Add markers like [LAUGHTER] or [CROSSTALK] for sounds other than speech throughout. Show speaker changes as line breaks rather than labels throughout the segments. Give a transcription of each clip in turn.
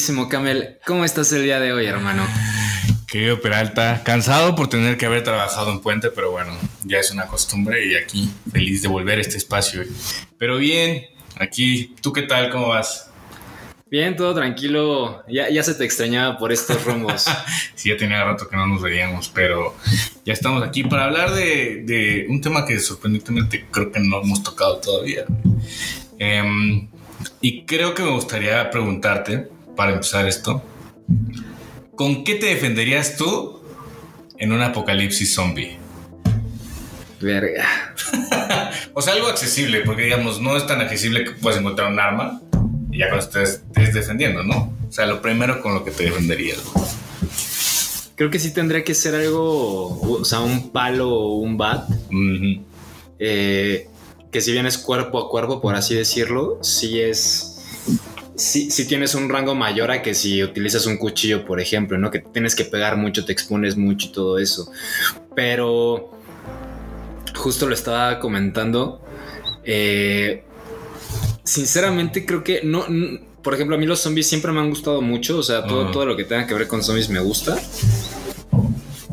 Queridísimo Camel, ¿cómo estás el día de hoy, hermano?
Querido Peralta, cansado por tener que haber trabajado en Puente, pero bueno, ya es una costumbre y aquí feliz de volver a este espacio. Pero bien, aquí, ¿tú qué tal? ¿Cómo vas?
Bien, todo tranquilo. Ya, ya se te extrañaba por estos rumbos. [LAUGHS]
Sí, ya tenía rato que no nos veíamos, pero ya estamos aquí para hablar de, de un tema que sorprendentemente creo que no hemos tocado todavía. Em, y creo que me gustaría preguntarte, para empezar esto, ¿con qué te defenderías tú en un apocalipsis zombie?
Verga. [LAUGHS]
O sea, algo accesible, porque digamos, no es tan accesible que puedes encontrar un arma y ya cuando estés, estés defendiendo, ¿no? O sea, lo primero con lo que te defenderías.
Creo que sí tendría que ser algo, o sea, un palo o un bat. Eh, que si bien es cuerpo a cuerpo, por así decirlo, sí es. Sí, sí tienes un rango mayor a que si utilizas un cuchillo, por ejemplo, ¿no? Que tienes que pegar mucho, te expones mucho y todo eso. Pero justo lo estaba comentando. eh, sinceramente, creo que no. por ejemplo, a mí los zombies siempre me han gustado mucho. O sea, todo, todo lo que tenga que ver con zombies me gusta.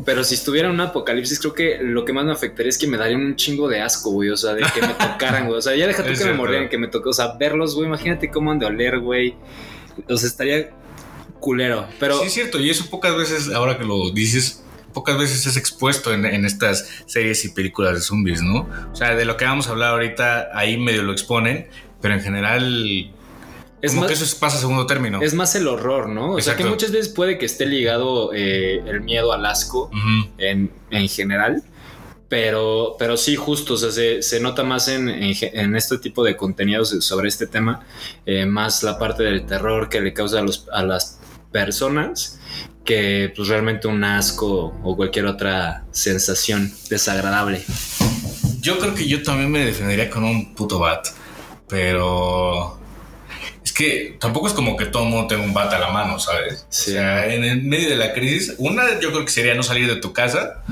Pero si estuviera en un apocalipsis, creo que lo que más me afectaría es que me darían un chingo de asco, güey. O sea, de que me [LAUGHS] tocaran, güey. O sea, ya deja tú que me mordieran, que me tocó. O sea, verlos, güey. Imagínate cómo han de oler, güey. O sea, estaría culero. Pero
Sí, es cierto, y eso pocas veces, ahora que lo dices, pocas veces es expuesto en, en estas series y películas de zombies, ¿no? O sea, de lo que vamos a hablar ahorita, ahí medio lo exponen, pero en general,
es
como
más,
que eso es- pasa a segundo término.
es más el horror, ¿no? O sea, que muchas veces puede que esté ligado eh, el miedo al asco en, en general. Pero, pero sí, justo, o sea, se, se nota más en, en en este tipo de contenidos sobre este tema, eh, más la parte del terror que le causa a, los, a las personas que pues realmente un asco o cualquier otra sensación desagradable.
Yo creo que yo también me defendería con un puto bat, pero es que tampoco es como que todo el mundo tenga un bat a la mano, ¿sabes?
Sí.
O sea, en el medio de la crisis, una yo creo que sería no salir de tu casa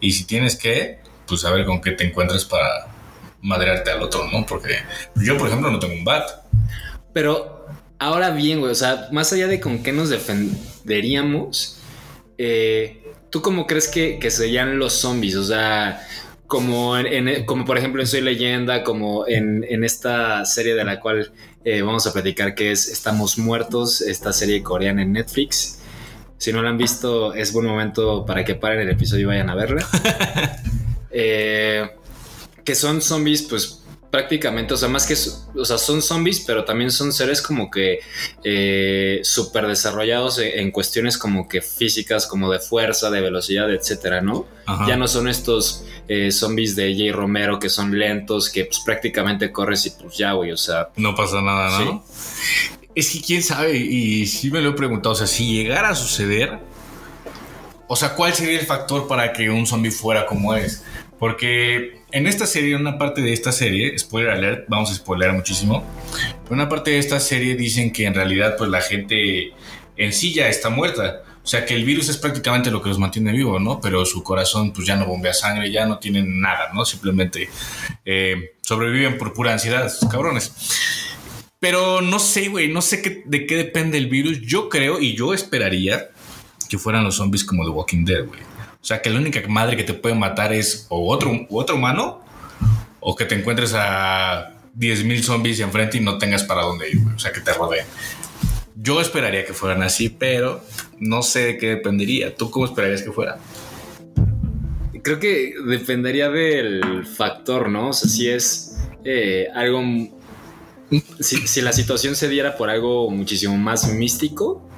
y si tienes que, pues saber con qué te encuentras para madrearte al otro, ¿no? Porque yo, por ejemplo, no tengo un bat.
Pero ahora bien, güey, o sea, más allá de con qué nos defenderíamos, eh, ¿tú cómo crees que, que serían los zombies? O sea, como, en- en- como por ejemplo en Soy Leyenda, como en, en esta serie de la cual eh, vamos a platicar que es Estamos Muertos, esta serie coreana en Netflix. Si no la han visto, es buen momento para que paren el episodio y vayan a verla. [LAUGHS] Eh, que son zombies, pues prácticamente, o sea, más que, o sea, son zombies, pero también son seres como que eh, súper desarrollados en, en cuestiones como que físicas, como de fuerza, de velocidad, etcétera, ¿no?
Ajá.
Ya no son estos eh, zombies de Jay Romero que son lentos, que pues prácticamente corres y pues ya, güey, o sea,
No pasa nada, ¿no? Es que quién sabe, y sí me lo he preguntado, o sea, si llegara a suceder, o sea, ¿cuál sería el factor para que un zombie fuera como es? Porque en esta serie, en una parte de esta serie, spoiler alert, vamos a spoiler muchísimo, en una parte de esta serie dicen que en realidad pues la gente en sí ya está muerta. O sea que el virus es prácticamente lo que los mantiene vivos, ¿no? Pero su corazón pues ya no bombea sangre, ya no tienen nada, ¿no? Simplemente eh, sobreviven por pura ansiedad, estos cabrones. Pero no sé, güey, no sé qué- de qué depende el virus. Yo creo y yo esperaría que fueran los zombies como The Walking Dead, güey. O sea, que la única madre que te puede matar es o otro, u otro humano o que te encuentres a 10.000 zombies enfrente y no tengas para dónde ir. O sea, que te rodeen. Yo esperaría que fueran así, pero no sé de qué dependería. ¿Tú cómo esperarías que fuera?
creo que dependería del factor, ¿no? O sea, si es eh, algo... Si, si la situación se diera por algo muchísimo más místico,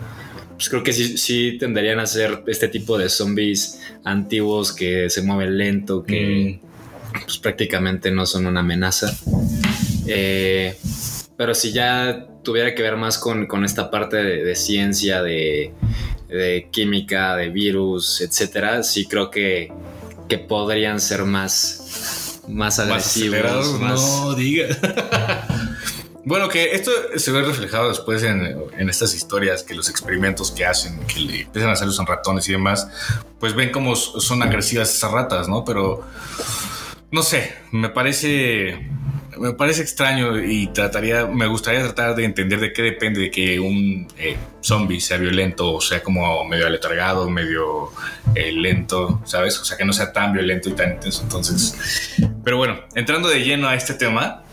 pues creo que sí, sí tenderían a ser este tipo de zombies antiguos que se mueven lento, que pues prácticamente no son una amenaza. Eh, pero si ya tuviera que ver más con, con esta parte de, de ciencia, de, de química, de virus, etcétera, sí creo que, que podrían ser más, más agresivos. más-
no diga. [LAUGHS] bueno, que esto se ve reflejado después en, estas historias, que los experimentos que hacen, que le empiezan a hacer los ratones y demás, pues ven cómo son agresivas esas ratas, ¿no? Pero no sé, me parece me parece extraño y trataría, me gustaría tratar de entender de qué depende de que un eh, zombie sea violento o sea como medio aletargado, medio eh, lento, ¿sabes? O sea, que no sea tan violento y tan intenso. Entonces, pero bueno, entrando de lleno a este tema,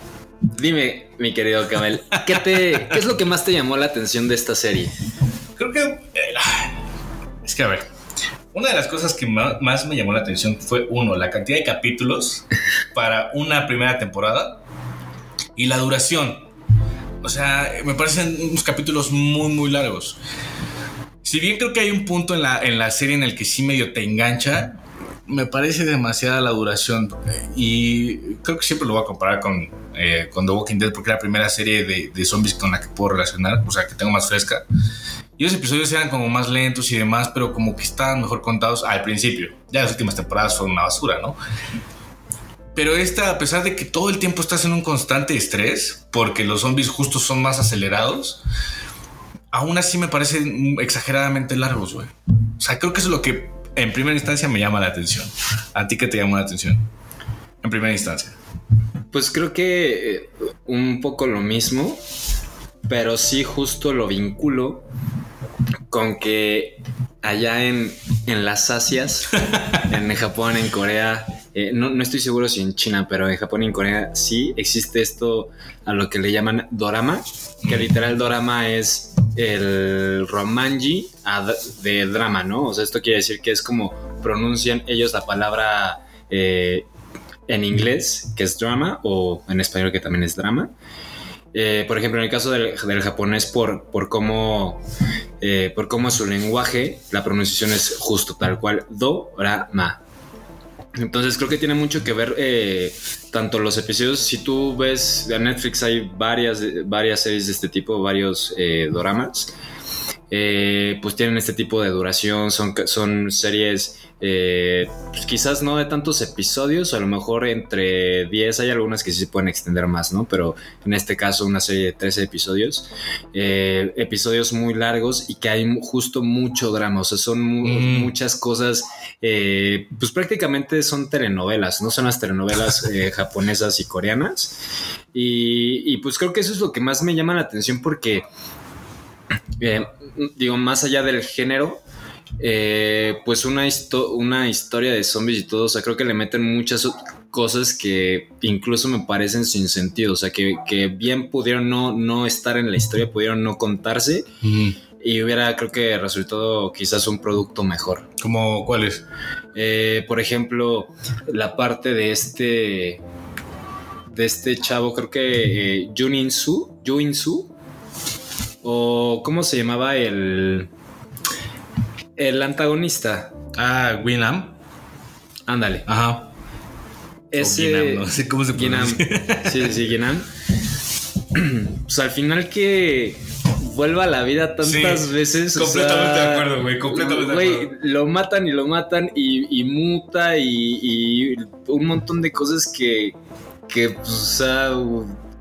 Dime, mi querido Camel, ¿qué, te, ¿qué es lo que más te llamó la atención de esta serie?
creo que eh, es que a ver, una de las cosas que más me llamó la atención fue uno, la cantidad de capítulos para una primera temporada y la duración. O sea, me parecen unos capítulos muy, muy largos. Si bien creo que hay un punto en la, en la serie en el que sí medio te engancha, me parece demasiada la duración. Y creo que siempre lo voy a comparar con, eh, con The Walking Dead porque es la primera serie de, de zombies con la que puedo relacionar, o sea, que tengo más fresca. Y los episodios eran como más lentos y demás, pero como que estaban mejor contados al principio. Ya las últimas temporadas fueron una basura, ¿no? Pero esta, a pesar de que todo el tiempo estás en un constante estrés, porque los zombies justos son más acelerados, aún así me parecen exageradamente largos, güey. O sea, creo que eso es lo que en primera instancia me llama la atención. ¿A ti qué te llamó la atención? En primera instancia.
Pues creo que eh, un poco lo mismo, pero sí justo lo vinculo con que allá en, en las Asias, [LAUGHS] en Japón, en Corea, eh, no, no estoy seguro si en China, pero en Japón y en Corea sí existe esto a lo que le llaman dorama, que literal dorama es el romanji de drama, ¿no? O sea, esto quiere decir que es como pronuncian ellos la palabra eh, en inglés, que es drama, o en español, que también es drama. Eh, por ejemplo, en el caso del, del japonés, por, por cómo eh, por cómo es su lenguaje, la pronunciación es justo tal cual, do, ra, ma. Entonces creo que tiene mucho que ver eh, tanto los episodios, si tú ves en Netflix hay varias, varias series de este tipo, varios eh, doramas, eh, pues tienen este tipo de duración, son, son series eh, pues quizás no de tantos episodios, a lo mejor entre 10 hay algunas que sí se pueden extender más, ¿no? Pero en este caso una serie de 13 episodios, eh, episodios muy largos y que hay justo mucho drama, o sea, son mu-
Mm.
muchas cosas, pues prácticamente son telenovelas, ¿no? Son las telenovelas [LAUGHS] japonesas y coreanas. Y, y pues creo que eso es lo que más me llama la atención porque, eh, digo, más allá del género, eh, pues una, histo- una historia de zombies y todo, o sea, creo que le meten muchas cosas que incluso me parecen sin sentido, o sea, que, que bien pudieron no, no estar en la historia, pudieron no contarse y hubiera, creo que resultado quizás un producto mejor.
¿Cómo cuáles?
Eh, por ejemplo, la parte de este de este chavo, creo que eh, Junin Su, Juin Su, o cómo se llamaba el el antagonista.
Ah, Winam.
Ándale.
Ajá.
Ese
Guinam, no sé cómo se
Guinam. Sí, sí, Guinam. [CLEARS THROAT] Pues al final que vuelva a la vida tantas
Sí,
veces. o
completamente
sea,
de acuerdo, güey, completamente de
güey,
acuerdo.
Lo matan y lo matan y, y muta y, y un montón de cosas que, que pues, o sea,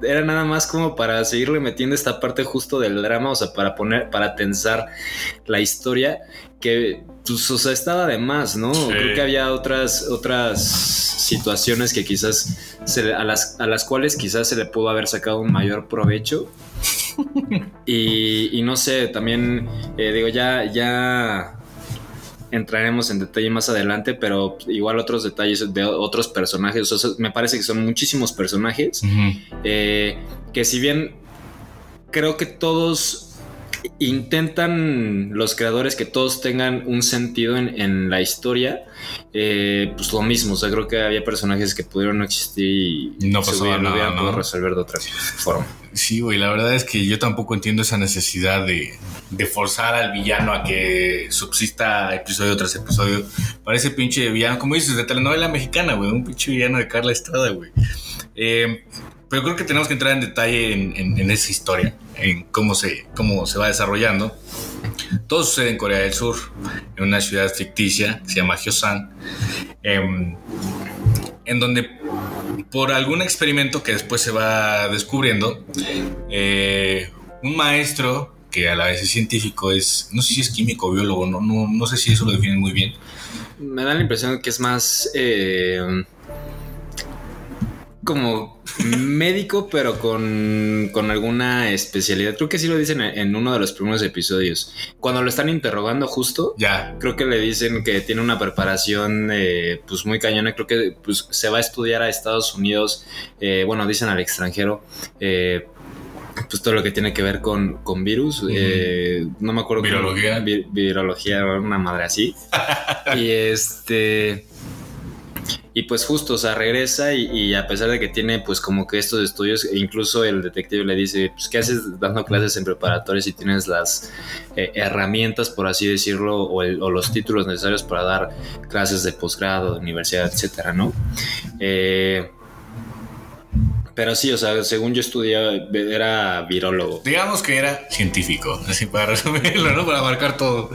era nada más como para seguirle metiendo esta parte justo del drama, o sea, para poner, para tensar la historia que, pues, o sea, estaba de más, ¿no? Creo que había otras, otras situaciones que quizás se le- a, las, a las cuales quizás se le pudo haber sacado un mayor provecho. [LAUGHS] y, y no sé, también eh, digo, ya, ya entraremos en detalle más adelante, pero igual otros detalles de otros personajes. O sea, me parece que son muchísimos personajes. Eh, que si bien creo que todos intentan los creadores que todos tengan un sentido en, en la historia, eh, pues lo mismo, o sea, creo que había personajes que pudieron no existir y
No pasaba nada, ¿no?
podido resolver de otra forma.
Sí, güey, la verdad es que yo tampoco entiendo esa necesidad de, de forzar al villano a que subsista episodio tras episodio. Parece pinche villano, como dices, de telenovela mexicana, güey, un pinche villano de Carla Estrada, güey. Eh, pero creo que tenemos que entrar en detalle en, en- en esa historia, en cómo se, cómo se va desarrollando. Todo sucede en Corea del Sur, en una ciudad ficticia que se llama Hyosan, em, en donde por algún experimento que después se va descubriendo, eh, un maestro que a la vez es científico, es, no sé si es químico biólogo, no, no, no sé si eso lo definen muy bien.
Me da la impresión que es más eh, como médico, pero con, con alguna especialidad. Creo que sí lo dicen en, uno de los primeros episodios. Cuando lo están interrogando justo,
Ya,
creo que le dicen que tiene una preparación eh, pues muy cañona. Creo que pues, se va a estudiar a Estados Unidos, eh, bueno, dicen al extranjero. eh, pues todo lo que tiene que ver con, con virus, eh, no me acuerdo. cómo-
Virología.
vi- virología, una madre así. [LAUGHS] y este. Y pues justo, o sea, regresa y, y a pesar de que tiene pues como que estos estudios, e incluso el detective le dice, pues ¿qué haces dando clases en preparatorios si tienes las eh, herramientas, por así decirlo, o, el- o los títulos necesarios para dar clases de posgrado, de universidad, etcétera, ¿no? Eh, pero sí, o sea, según yo estudié, era virólogo.
digamos que era científico, así para resumirlo, ¿no? Para abarcar todo.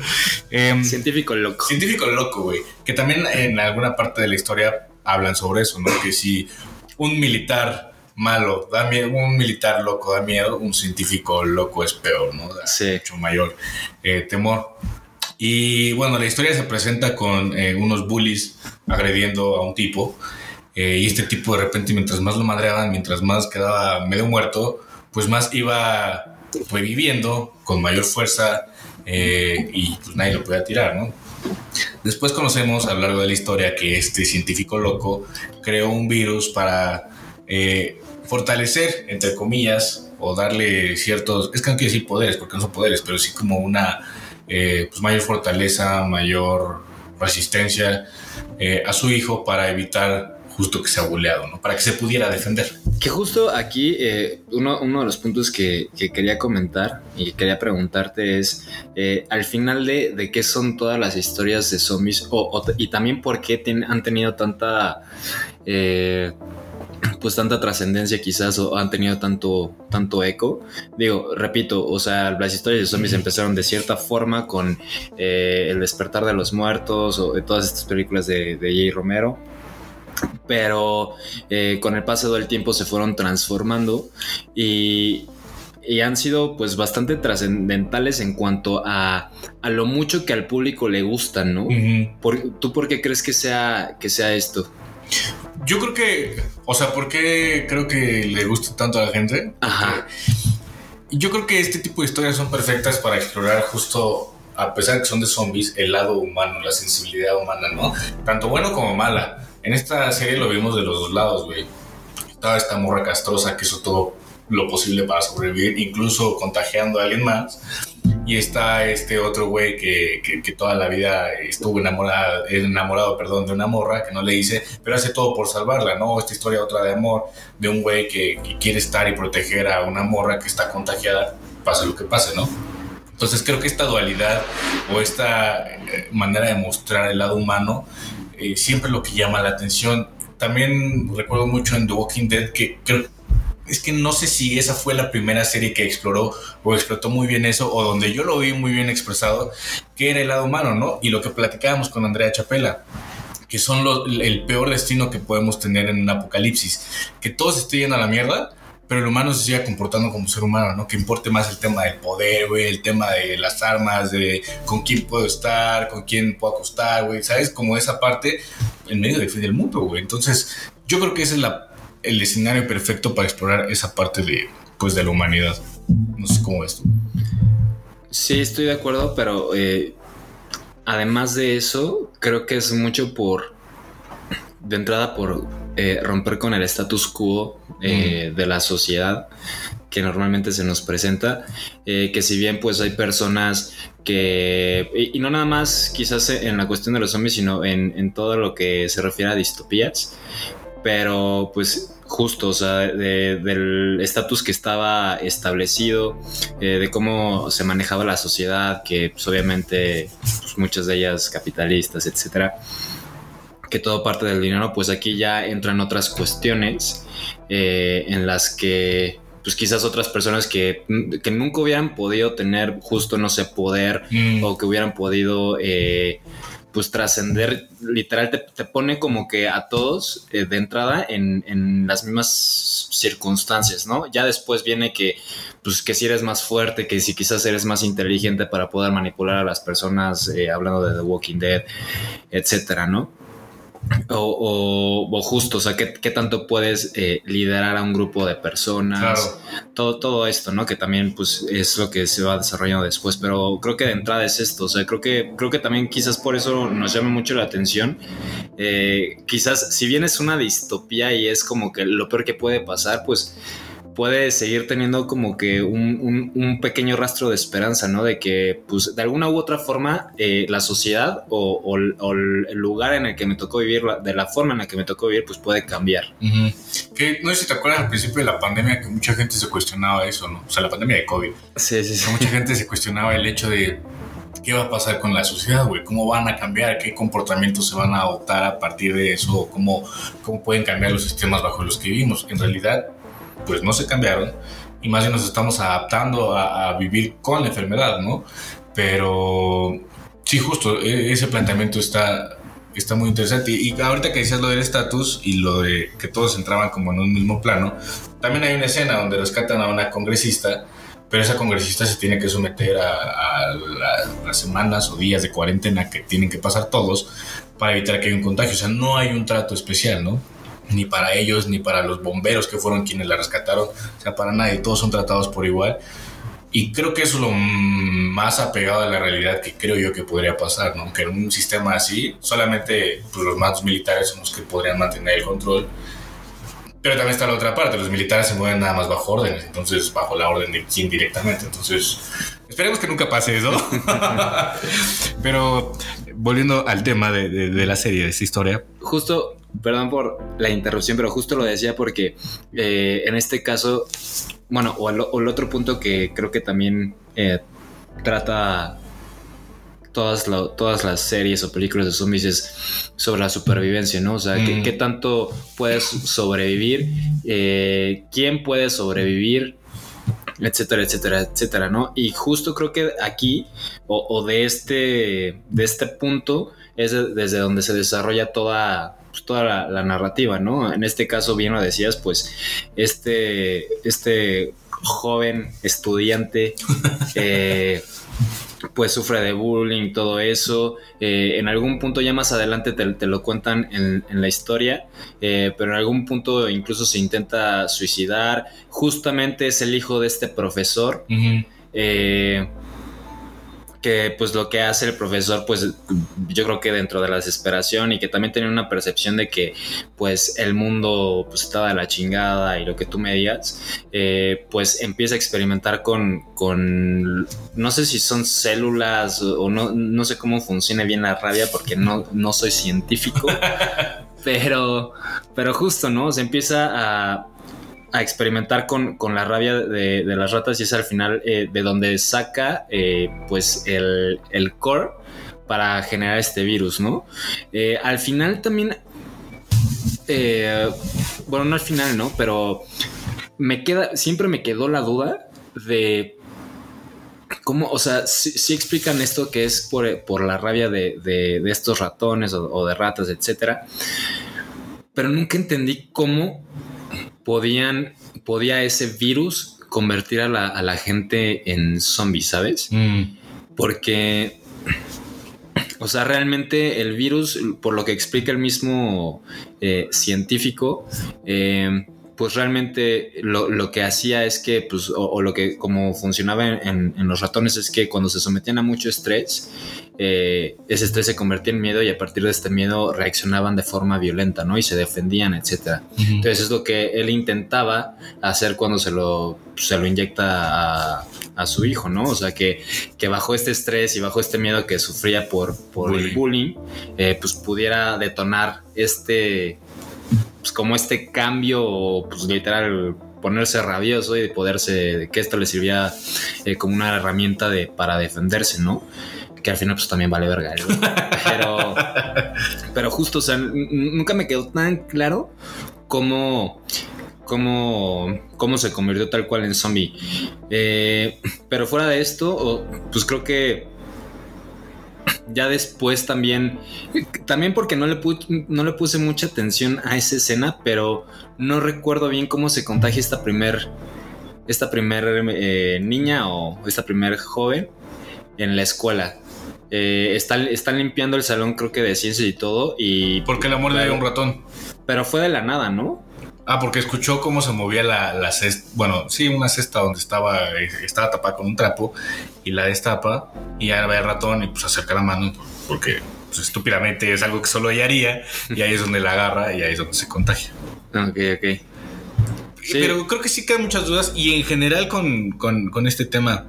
Em,
Científico loco.
Científico loco, güey. Que también en alguna parte de la historia hablan sobre eso, ¿no? Que si un militar malo da miedo, un militar loco da miedo, un científico loco es peor, ¿no? Da
Sí.
mucho mayor eh, temor. Y bueno, la historia se presenta con eh, unos bullies agrediendo a un tipo. eh, y este tipo de repente, mientras más lo madreaban, mientras más quedaba medio muerto, pues más iba reviviendo con mayor fuerza eh, y pues nadie lo podía tirar, ¿no? Después conocemos a lo largo de la historia que este científico loco creó un virus para eh, fortalecer, entre comillas, o darle ciertos, es que no quiero decir poderes, porque no son poderes, pero sí como una eh, pues mayor fortaleza, mayor resistencia eh, a su hijo para evitar justo que sea buleado, ¿no? Para que se pudiera defender.
Que justo aquí eh, uno, uno de los puntos que, que quería comentar y quería preguntarte es eh, al final de, de qué son todas las historias de zombies o, y también por qué ten- han tenido tanta eh, pues tanta trascendencia quizás o han tenido tanto tanto eco digo repito o sea las historias de zombies empezaron de cierta forma con eh, el despertar de los muertos o de todas estas películas de, de J. Romero pero eh, con el paso del tiempo se fueron transformando y, y han sido pues bastante trascendentales en cuanto a, a lo mucho que al público le gustan, ¿no? Por- ¿Tú por qué crees que sea, que sea esto?
Yo creo que, o sea, ¿por qué creo que le gusta tanto a la gente?
Ajá.
Yo creo que este tipo de historias son perfectas para explorar justo, a pesar de que son de zombies, el lado humano, la sensibilidad humana, ¿no? Tanto bueno como mala. En esta serie lo vimos de los dos lados, güey. Estaba esta morra castrosa que hizo todo lo posible para sobrevivir, incluso contagiando a alguien más. Y está este otro güey que, que- que toda la vida estuvo enamorada, enamorado perdón, de una morra que no le dice, pero hace todo por salvarla, ¿no? Esta historia otra de amor de un güey que, que quiere estar y proteger a una morra que está contagiada, pase lo que pase, ¿no? Entonces creo que esta dualidad o esta eh, manera de mostrar el lado humano eh, siempre lo que llama la atención. También recuerdo mucho en The Walking Dead que creo es que no sé si esa fue la primera serie que exploró o explotó muy bien eso o donde yo lo vi muy bien expresado, que era el lado humano, ¿no? Y lo que platicábamos con Andrea Chapela, que son los- el peor destino que podemos tener en un apocalipsis, que todo se esté yendo a la mierda, pero el humano se siga comportando como ser humano, ¿no? Que importe más el tema del poder, güey, el tema de las armas, de con quién puedo estar, con quién puedo acostar, güey, ¿sabes? Como esa parte en medio del fin del mundo, güey. Entonces, yo creo que ese es la, el escenario perfecto para explorar esa parte de, pues, de la humanidad. No sé cómo ves tú.
Sí, estoy de acuerdo, pero eh, además de eso, creo que es mucho por, de entrada, por eh, romper con el status quo eh, de la sociedad que normalmente se nos presenta, eh, que si bien pues hay personas que, y, y no nada más quizás en la cuestión de los zombies, sino en, en todo lo que se refiere a distopías, pero pues justo, o sea, de- del estatus que estaba establecido, eh, de cómo se manejaba la sociedad, que pues, obviamente pues, muchas de ellas capitalistas, etcétera, que todo parte del dinero, pues aquí ya entran otras cuestiones eh, en las que pues quizás otras personas que, que nunca hubieran podido tener justo, no sé, poder
Mm.
o que hubieran podido eh, pues trascender, literal te, te pone como que a todos eh, de entrada en, en las mismas circunstancias, ¿no? Ya después viene que pues que si eres más fuerte, que si quizás eres más inteligente para poder manipular a las personas, eh, hablando de The Walking Dead, etcétera, ¿no? O, o- o justo, o sea, ¿qué, qué tanto puedes eh, liderar a un grupo de personas?
Claro.
todo, todo esto, ¿no? Que también pues es lo que se va desarrollando después, pero creo que de entrada es esto, o sea, creo que, creo que también quizás por eso nos llama mucho la atención. Eh, quizás si bien es una distopía y es como que lo peor que puede pasar, pues puede seguir teniendo como que un, un- un pequeño rastro de esperanza, ¿no? De que, pues, de alguna u otra forma, eh, la sociedad o, o el- o el lugar en el que me tocó vivir, de la forma en la que me tocó vivir, pues puede cambiar.
Que no sé si te acuerdas al principio de la pandemia que mucha gente se cuestionaba eso, ¿no? O sea, la pandemia de COVID.
Sí, sí,
Mucha gente se cuestionaba el hecho de qué va a pasar con la sociedad, güey, cómo van a cambiar, qué comportamientos se van a adoptar a partir de eso, cómo, cómo pueden cambiar los sistemas bajo los que vivimos. En realidad, pues no se cambiaron y más bien nos estamos adaptando a, vivir con la enfermedad, ¿no? Pero sí, justo, e- ese planteamiento está, está muy interesante. Y ahorita que decías lo del estatus y lo de que todos entraban como en un mismo plano, también hay una escena donde rescatan a una congresista, pero esa congresista se tiene que someter a, a la- las semanas o días de cuarentena que tienen que pasar todos para evitar que haya un contagio. O sea, no hay un trato especial, ¿no? Ni para ellos, ni para los bomberos que fueron quienes la rescataron. O sea, para nadie, todos son tratados por igual. Y creo que eso es lo más apegado a la realidad que creo yo que podría pasar, ¿no? Que en un sistema así, solamente pues, los mandos militares son los que podrían mantener el control. Pero también está la otra parte, los militares se mueven nada más bajo órdenes, entonces bajo la orden de quién directamente. Entonces, esperemos que nunca pase eso. [LAUGHS] Pero volviendo al tema de, de- de la serie, de esta historia.
justo, perdón por la interrupción, pero justo lo decía porque eh, en este caso, bueno, o el, o el otro punto que creo que también eh, trata todas, la- todas las series o películas de zombies es sobre la supervivencia, ¿no? O sea, ¿qué,
Mm.
qué tanto puedes sobrevivir? Eh, ¿Quién puede sobrevivir? etcétera, etcétera, etcétera, ¿no? Y justo creo que aquí, o, o de este, de este punto, es de- desde donde se desarrolla toda, pues, toda la, la narrativa, ¿no? En este caso, bien lo decías, pues, este, este joven estudiante, [LAUGHS] eh, pues sufre de bullying, todo eso. Eh, en algún punto ya más adelante te, te lo cuentan en, en la historia, eh, pero en algún punto incluso se intenta suicidar. Justamente es el hijo de este profesor. eh, que pues lo que hace el profesor pues yo creo que dentro de la desesperación y que también tenía una percepción de que pues el mundo pues estaba de la chingada y lo que tú me digas eh, pues empieza a experimentar con, con no sé si son células o no, no sé cómo funciona bien la rabia porque no, no soy científico [LAUGHS] pero pero justo no se empieza a a experimentar con, con la rabia de, de las ratas y es al final eh, de donde saca eh, pues el, el core para generar este virus, ¿no? Eh, al final también, bueno, no al final, ¿no? Pero me queda, siempre me quedó la duda de cómo, o sea, sí explican esto que es por, por la rabia de, de- de estos ratones o, o de ratas, etcétera. Pero nunca entendí cómo podían, podía ese virus convertir a la, a la gente en zombies, ¿sabes? Porque, o sea, realmente el virus, por lo que explica el mismo eh, científico, eh, pues realmente lo, lo que hacía es que, pues, o, o lo que como funcionaba en, en- en los ratones es que cuando se sometían a mucho estrés, eh, ese estrés se convertía en miedo y a partir de este miedo reaccionaban de forma violenta, ¿no? Y se defendían, etcétera. Entonces es lo que él intentaba hacer cuando se lo, se lo inyecta a, a su hijo, ¿no? O sea, que, que bajo este estrés y bajo este miedo que sufría por, por el bullying, eh, pues pudiera detonar este, pues como este cambio, pues literal ponerse rabioso y de poderse, que esto le sirviera eh, como una herramienta de, para defenderse, ¿no? Que al final pues también vale verga. ¿no? Pero, [LAUGHS] pero justo, o sea, nunca me quedó tan claro cómo, cómo, cómo se convirtió tal cual en zombie. Eh, pero fuera de esto, pues creo que ya después también, también porque no le, no le puse mucha atención a esa escena, pero no recuerdo bien cómo se contagia esta primer, esta primer eh, niña o esta primer joven en la escuela. Eh, están, están limpiando el salón, creo que de ciencias y todo, y
Porque la muerde un ratón.
pero fue de la nada, ¿no?
Ah, porque escuchó cómo se movía la, la cesta. Bueno, sí, una cesta donde estaba, eh, estaba tapada con un trapo y la destapa y ya ve el ratón y pues acerca la mano porque pues, estúpidamente es algo que solo ella haría y ahí es donde la agarra y ahí es donde se contagia.
Ok, ok. Sí.
Pero creo que sí quedan muchas dudas y en general con, con- con este tema,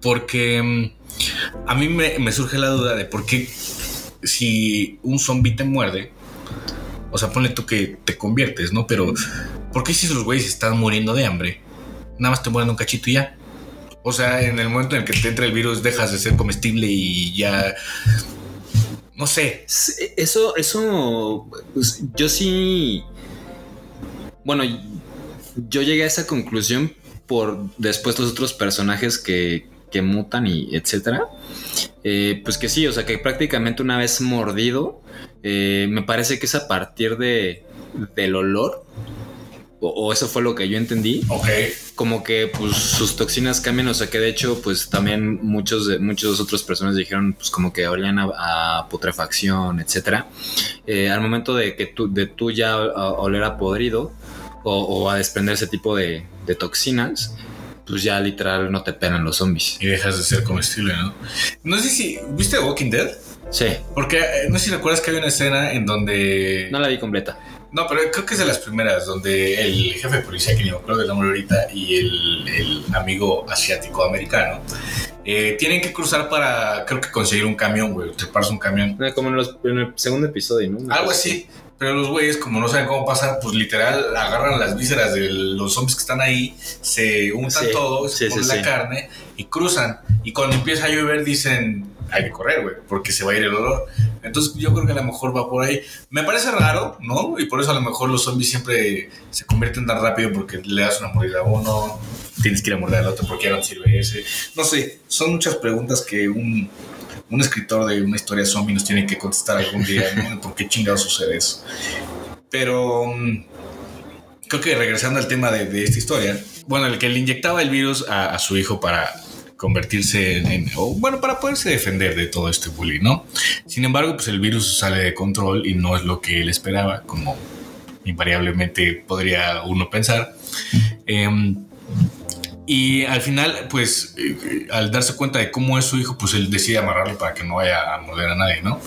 porque mm, a mí me, me surge la duda de por qué si un zombie te muerde, o sea, ponle tú que te conviertes, ¿no? Pero ¿por qué si los güeyes están muriendo de hambre, nada más te mueren un cachito y ya? O sea, en el momento en el que te entra el virus dejas de ser comestible y ya... No sé.
Eso, eso, pues, yo sí, bueno, yo llegué a esa conclusión por después los otros personajes que, que mutan y etcétera. Eh, pues que sí, o sea que prácticamente una vez mordido, eh, me parece que es a partir de del olor. O, o eso fue lo que yo entendí.
Ok.
Como que pues sus toxinas cambian. O sea que de hecho, pues también muchos de muchas otras personas dijeron pues como que olían a, a putrefacción, etcétera. Eh, al momento de que tú, de tú ya oler a podrido o, o a desprender ese tipo de, de toxinas, pues ya literal no te pegan los zombies.
Y dejas de ser comestible, ¿no? No sé si... ¿Viste Walking Dead?
Sí,
Porque eh, no sé si recuerdas que hay una escena en donde...
no la vi completa.
No, pero creo que es de las primeras, donde el jefe de policía, que ni me acuerdo del nombre ahorita, y el, el amigo asiático americano, eh, tienen que cruzar para, creo que conseguir un camión, güey, treparse un camión.
Eh, Como en, los- en el segundo episodio, ¿no?
Algo así. Pero los güeyes, como no saben cómo pasar, pues literal agarran las vísceras de los zombies que están ahí, se untan
Sí,
todo, se
sí,
ponen
sí,
la carne y cruzan. Y cuando empieza a llover dicen, hay que correr, güey, porque se va a ir el olor. Entonces yo creo que a lo mejor va por ahí. Me parece raro, ¿no? Y por eso a lo mejor los zombies siempre se convierten tan rápido porque le das una mordida a uno, tienes que ir a morder al otro porque ya no sirve ese. No sé, son muchas preguntas que un, un escritor de una historia zombie nos tiene que contestar algún día, ¿no? [LAUGHS] ¿Por qué chingados sucede eso? Pero mm, creo que regresando al tema de, de esta historia, bueno, el que le inyectaba el virus a, a su hijo para convertirse en, en- o bueno, para poderse defender de todo este bullying, ¿no? Sin embargo, pues el virus sale de control y no es lo que él esperaba, como invariablemente podría uno pensar. Y al final, pues, eh, al darse cuenta de cómo es su hijo, pues él decide amarrarlo para que no vaya a morder a nadie, ¿no?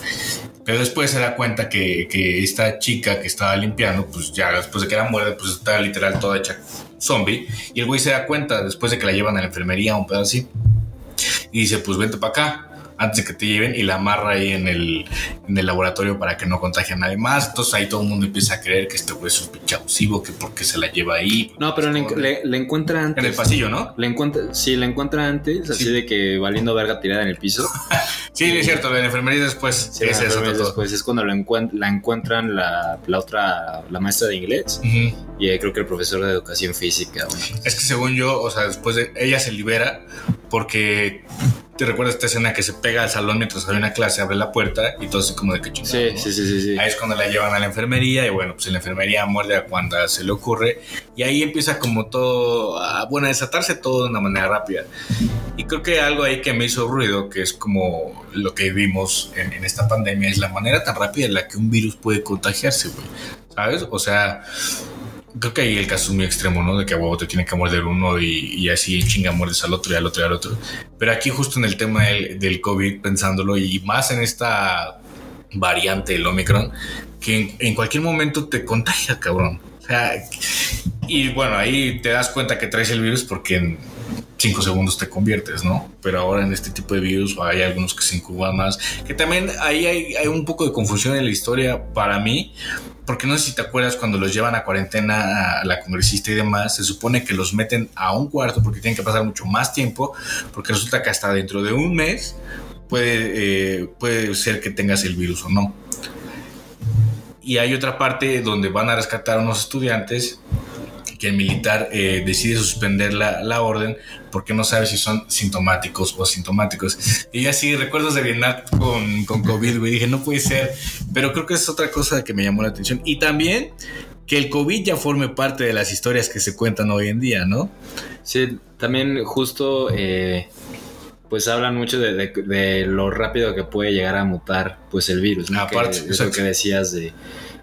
Pero después se da cuenta que, que esta chica que estaba limpiando, pues ya después de que la muerde, pues está literal toda hecha zombie. Y el güey se da cuenta después de que la llevan a la enfermería, un pedazo así. Y dice, pues vente para acá antes de que te lleven y la amarra ahí en el, en el laboratorio para que no contagie a nadie más. Entonces ahí todo el mundo empieza a creer que este güey es un pinche abusivo, que porque se la lleva ahí.
No, pero le, le- le encuentra antes.
En el pasillo, ¿no?
Le encuentra, sí, la encuentra antes, así
Sí.
de que valiendo verga tirada en el piso. [LAUGHS]
Sí, es cierto, la enfermería después.
Sí,
es otro todo.
después es cuando lo encuent- la encuentran la, la otra, la maestra de inglés y eh, creo que el profesor de educación física. güey.
Es que según yo, o sea, después de ella se libera porque te recuerdas esta escena que se pega al salón mientras hay una clase, abre la puerta y todo así como de que chingado.
Sí,
¿no?
sí, sí, sí, sí.
Ahí es cuando la llevan a la enfermería y bueno, pues en la enfermería muerde a cuando se le ocurre y ahí empieza como todo, a, bueno, a desatarse todo de una manera rápida. Y creo que algo ahí que me hizo ruido, que es como lo que vimos en, en esta pandemia, es la manera tan rápida en la que un virus puede contagiarse, güey. ¿Sabes? O sea, creo que ahí el caso es muy extremo, ¿no? De que a huevo te tiene que morder uno y, así en chinga muerdes al otro y al otro y al otro. Pero aquí justo en el tema del, del COVID, pensándolo y más en esta variante, el Omicron, que en, en cualquier momento te contagia, cabrón. O sea, y bueno, ahí te das cuenta que traes el virus porque en cinco segundos te conviertes, ¿no? Pero ahora en este tipo de virus hay algunos que se incuban más, que también ahí hay, hay un poco de confusión en la historia para mí, porque no sé si te acuerdas cuando los llevan a cuarentena a la congresista y demás, se supone que los meten a un cuarto porque tienen que pasar mucho más tiempo, porque resulta que hasta dentro de un mes puede, eh, puede ser que tengas el virus o no. Y hay otra parte donde van a rescatar a unos estudiantes que el militar eh, decide suspender la, la orden porque no sabe si son sintomáticos o asintomáticos. Y así, recuerdos de Vietnam con, con COVID, güey, dije, no puede ser. Pero creo que es otra cosa que me llamó la atención. Y también que el COVID ya forme parte de las historias que se cuentan hoy en día, ¿no?
Sí, también justo eh, pues hablan mucho de, de- de lo rápido que puede llegar a mutar pues el virus, ¿no?
Aparte,
que, es lo
exacto.
que decías de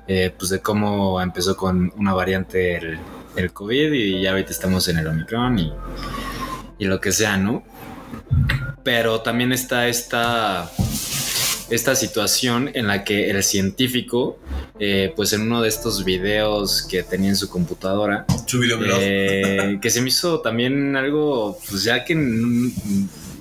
eh, pues de cómo empezó con una variante el, el COVID y ya ahorita estamos en el Omicron y, y lo que sea, ¿no? Pero también está esta esta situación en la que el científico, eh, pues en uno de estos videos que tenía en su computadora,
Su
eh, que se me hizo también algo, pues ya que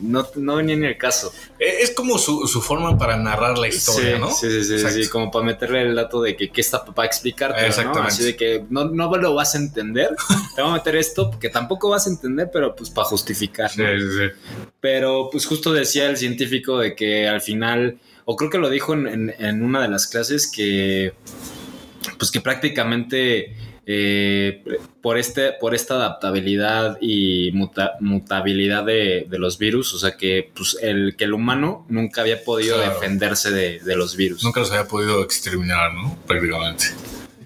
no, no venía ni el caso.
Eh, Es como su, su forma para narrar la historia,
sí,
¿no?
Sí, sí, sí,
Exacto.
sí, como para meterle el dato de que qué está para explicarte,
Exactamente.
Así de que no, no lo vas a entender, [LAUGHS] te voy a meter esto que tampoco vas a entender, pero pues para justificar,
Sí,
¿no?
sí, sí.
Pero pues justo decía el científico de que al final, o creo que lo dijo en, en- en una de las clases, que pues que prácticamente eh, por, este, por esta adaptabilidad y muta- mutabilidad de, de los virus, o sea que, pues, el, que el humano nunca había podido
Claro.
defenderse de, de los virus.
Nunca los había podido exterminar, ¿no? Prácticamente.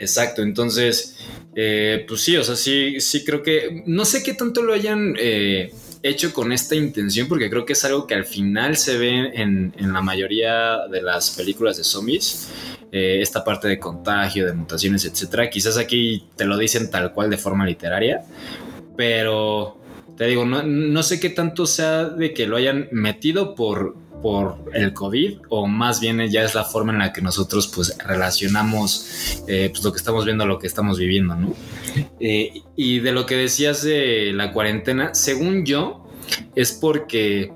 Exacto, entonces, eh, pues sí, o sea, sí, sí creo que, no sé qué tanto lo hayan eh, hecho con esta intención, porque creo que es algo que al final se ve en, en la mayoría de las películas de zombies, eh, esta parte de contagio, de mutaciones, etcétera. Quizás aquí te lo dicen tal cual de forma literaria, pero te digo, no, no sé qué tanto sea de que lo hayan metido por, por el COVID o más bien ya es la forma en la que nosotros pues relacionamos eh, pues, lo que estamos viendo lo que estamos viviendo, ¿no? Eh, y de lo que decías de la cuarentena, según yo, es porque,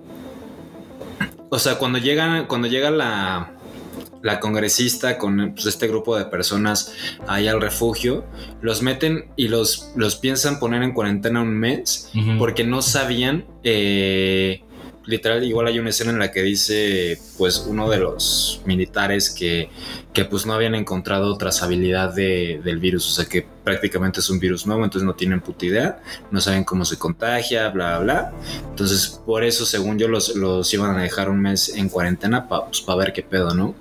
o sea, cuando llegan, cuando llega la, la congresista con pues, este grupo de personas ahí al refugio, los meten y los, los piensan poner en cuarentena un mes porque no sabían. eh, literal, igual hay una escena en la que dice, pues, uno de los militares que, que pues no habían encontrado trazabilidad de, del virus, o sea que prácticamente es un virus nuevo, entonces no tienen puta idea, no saben cómo se contagia, bla, bla, bla. Entonces, por eso, según yo, los, los iban a dejar un mes en cuarentena para ver qué pedo, ¿no?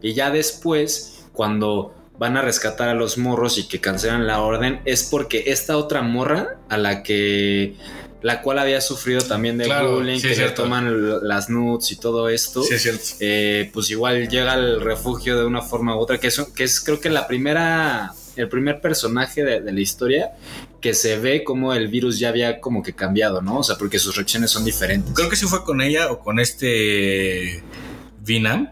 Y ya después, cuando van a rescatar a los morros y que cancelan la orden, es porque esta otra morra a la que la cual había sufrido también de
Claro,
bullying,
sí,
que le
cierto.
toman las nudes y todo esto.
Sí, es cierto.
eh, pues igual llega al refugio de una forma u otra, que es, que es creo que la primera, el primer personaje de, de la historia que se ve como el virus ya había como que cambiado, ¿no? O sea, porque sus reacciones son diferentes.
Creo que sí fue con ella o con este Vinam.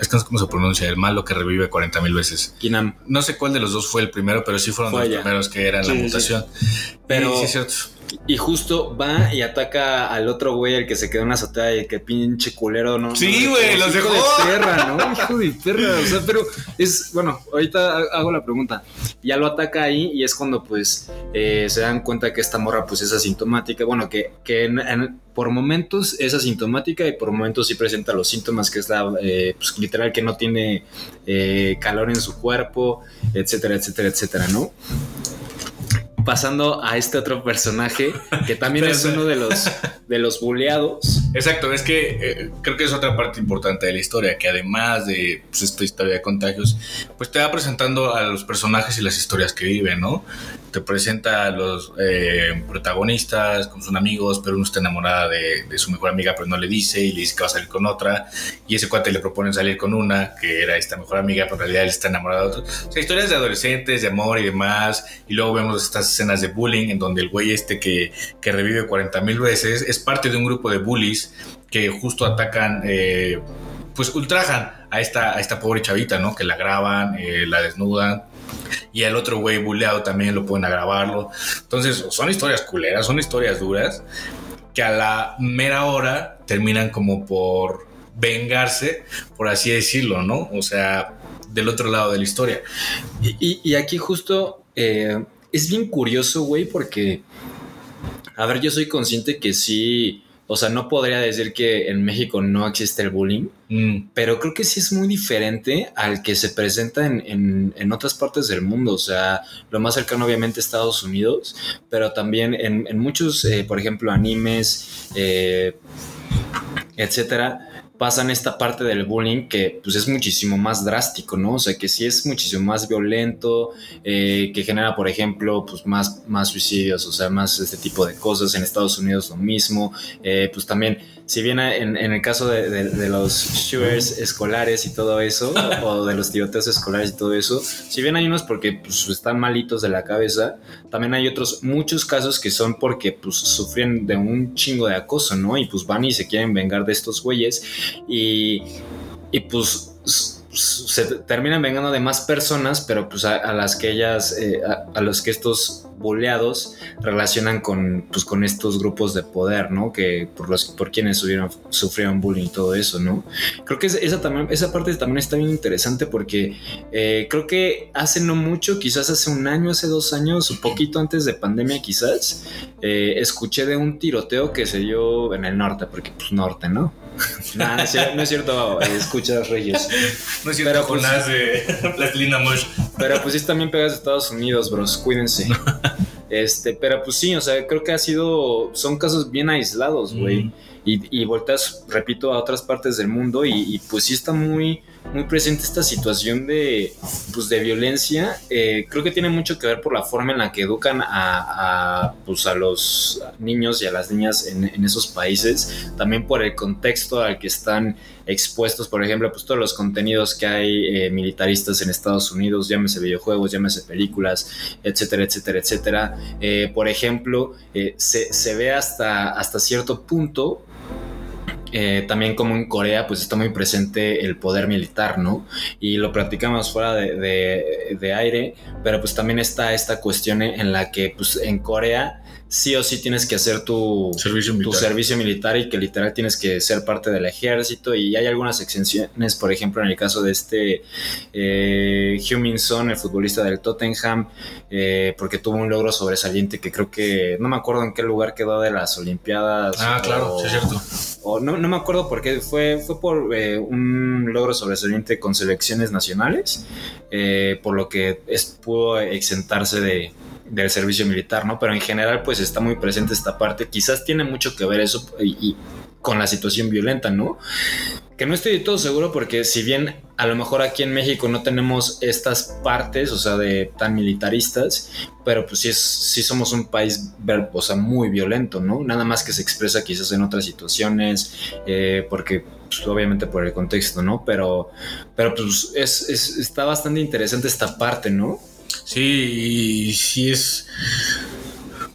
Es que no sé cómo se pronuncia, el malo que revive 40 mil veces.
Kinam.
No sé cuál de los dos fue el primero, pero sí fueron
Fue
los
ella.
primeros que eran
Sí,
la
sí, sí.
mutación.
Pero-
sí, es cierto.
Y justo va y ataca al otro güey, el que se quedó en la azotea y que pinche culero, ¿no?
Sí, güey, los
de
dejó.
perra, ¿no? [LAUGHS] Hijo de perra. O sea, pero es, bueno, ahorita ha- hago la pregunta. Ya lo ataca ahí y es cuando pues eh, se dan cuenta que esta morra pues es asintomática. Bueno, que, que en- en- por momentos es asintomática y por momentos sí presenta los síntomas, que es la, eh, pues literal que no tiene eh, calor en su cuerpo, etcétera, etcétera, etcétera, ¿no? Pasando a este otro personaje que también es uno de los de los buleados.
Exacto, es que eh, creo que es otra parte importante de la historia, que además de pues, esta historia de contagios, pues te va presentando a los personajes y las historias que viven, ¿no? Te presenta a los eh, protagonistas, como son amigos, pero uno está enamorada de, su mejor amiga, pero no le dice y le dice que va a salir con otra, y ese cuate le propone salir con una, que era esta mejor amiga, pero en realidad él está enamorado de otra. O sea, historias de adolescentes, de amor y demás, y luego vemos estas escenas de bullying en donde el güey este que, que revive 40 mil veces es parte de un grupo de bullies que justo atacan, eh, pues ultrajan a esta, a esta pobre chavita, ¿no? Que la graban, eh, la desnudan. Y al otro güey bulleado también lo pueden agravarlo. Entonces, son historias culeras, son historias duras, que a la mera hora terminan como por vengarse, por así decirlo, ¿no? O sea, del otro lado de la historia.
Y, y- aquí justo eh, es bien curioso, güey, porque, a ver, yo soy consciente que sí, O sea, no podría decir que en México no existe el bullying,
Mm,
pero creo que sí es muy diferente al que se presenta en, en- en otras partes del mundo. O sea, lo más cercano obviamente Estados Unidos, pero también en, en muchos, eh, por ejemplo, animes, eh, etcétera, pasan esta parte del bullying que pues es muchísimo más drástico, ¿no? O sea, que sí es muchísimo más violento, eh, que genera, por ejemplo, pues más, más suicidios, o sea, más este tipo de cosas. En Estados Unidos lo mismo. Eh, pues también, si bien en, en el caso de, los shooters escolares y todo eso, o de los tiroteos escolares y todo eso, si bien hay unos porque pues, están malitos de la cabeza, también hay otros muchos casos que son porque pues sufren de un chingo de acoso, ¿no? Y pues van y se quieren vengar de estos güeyes y, y pues se terminan vengando de más personas, pero pues a, a las que ellas, eh, a, a los que estos boleados relacionan con, pues, con estos grupos de poder, ¿no? Que por los por quienes sufrieron, sufrieron bullying y todo eso, ¿no? Creo que es- esa, también, esa parte también está bien interesante porque eh, creo que hace no mucho, quizás hace un año, hace dos años, un poquito antes de pandemia quizás, eh, escuché de un tiroteo que se dio en el norte, porque pues norte, ¿no? [LAUGHS] Nah, no, es cierto, no es cierto, escuchas Reyes.
no es
Pero,
cierto,
pues-
Jonás de [LAUGHS] Plastilina Mosh.
Pero pues sí, también pegas de Estados Unidos, bros, cuídense. [LAUGHS] [LAUGHS] Este, pero pues sí, o sea, creo que ha sido, son casos bien aislados, güey.
Mm.
Y, y volteas, repito, a otras partes del mundo y, y, pues sí está muy, muy presente esta situación de, pues, de violencia. Eh, creo que tiene mucho que ver por la forma en la que educan a, pues, a los niños y a las niñas en, en esos países. También por el contexto al que están expuestos, por ejemplo, pues todos los contenidos que hay eh, militaristas en Estados Unidos, llámese videojuegos, llámese películas, etcétera, etcétera, etcétera. Eh, por ejemplo, se, se, ve hasta, hasta cierto punto eh, también como en Corea pues está muy presente el poder militar, ¿no? Y lo platicamos fuera de, de, de, aire, pero pues también está esta cuestión en la que pues en Corea sí o sí tienes que hacer tu
servicio militar,
tu servicio militar y que literal tienes que ser parte del ejército y hay algunas exenciones, por ejemplo en el caso de este eh, Heung-Min Son, el futbolista del Tottenham, eh, porque tuvo un logro sobresaliente que creo que no me acuerdo en qué lugar quedó de las Olimpiadas.
Ah, o, claro, sí es cierto.
O no, no me acuerdo por qué, fue, fue por eh, un logro sobresaliente con selecciones nacionales, eh, por lo que es, pudo exentarse de, del servicio militar, ¿no? Pero en general, pues está muy presente esta parte. Quizás tiene mucho que ver eso y, y con la situación violenta, ¿no? Que no estoy de todo seguro porque si bien a lo mejor aquí en México no tenemos estas partes, o sea, de tan militaristas, pero pues sí, es, sí somos un país, o sea, muy violento, ¿no? Nada más que se expresa quizás en otras situaciones, eh, porque pues, obviamente por el contexto, ¿no? Pero, pero pues es, es, está bastante interesante esta parte, ¿no?
Sí, sí es.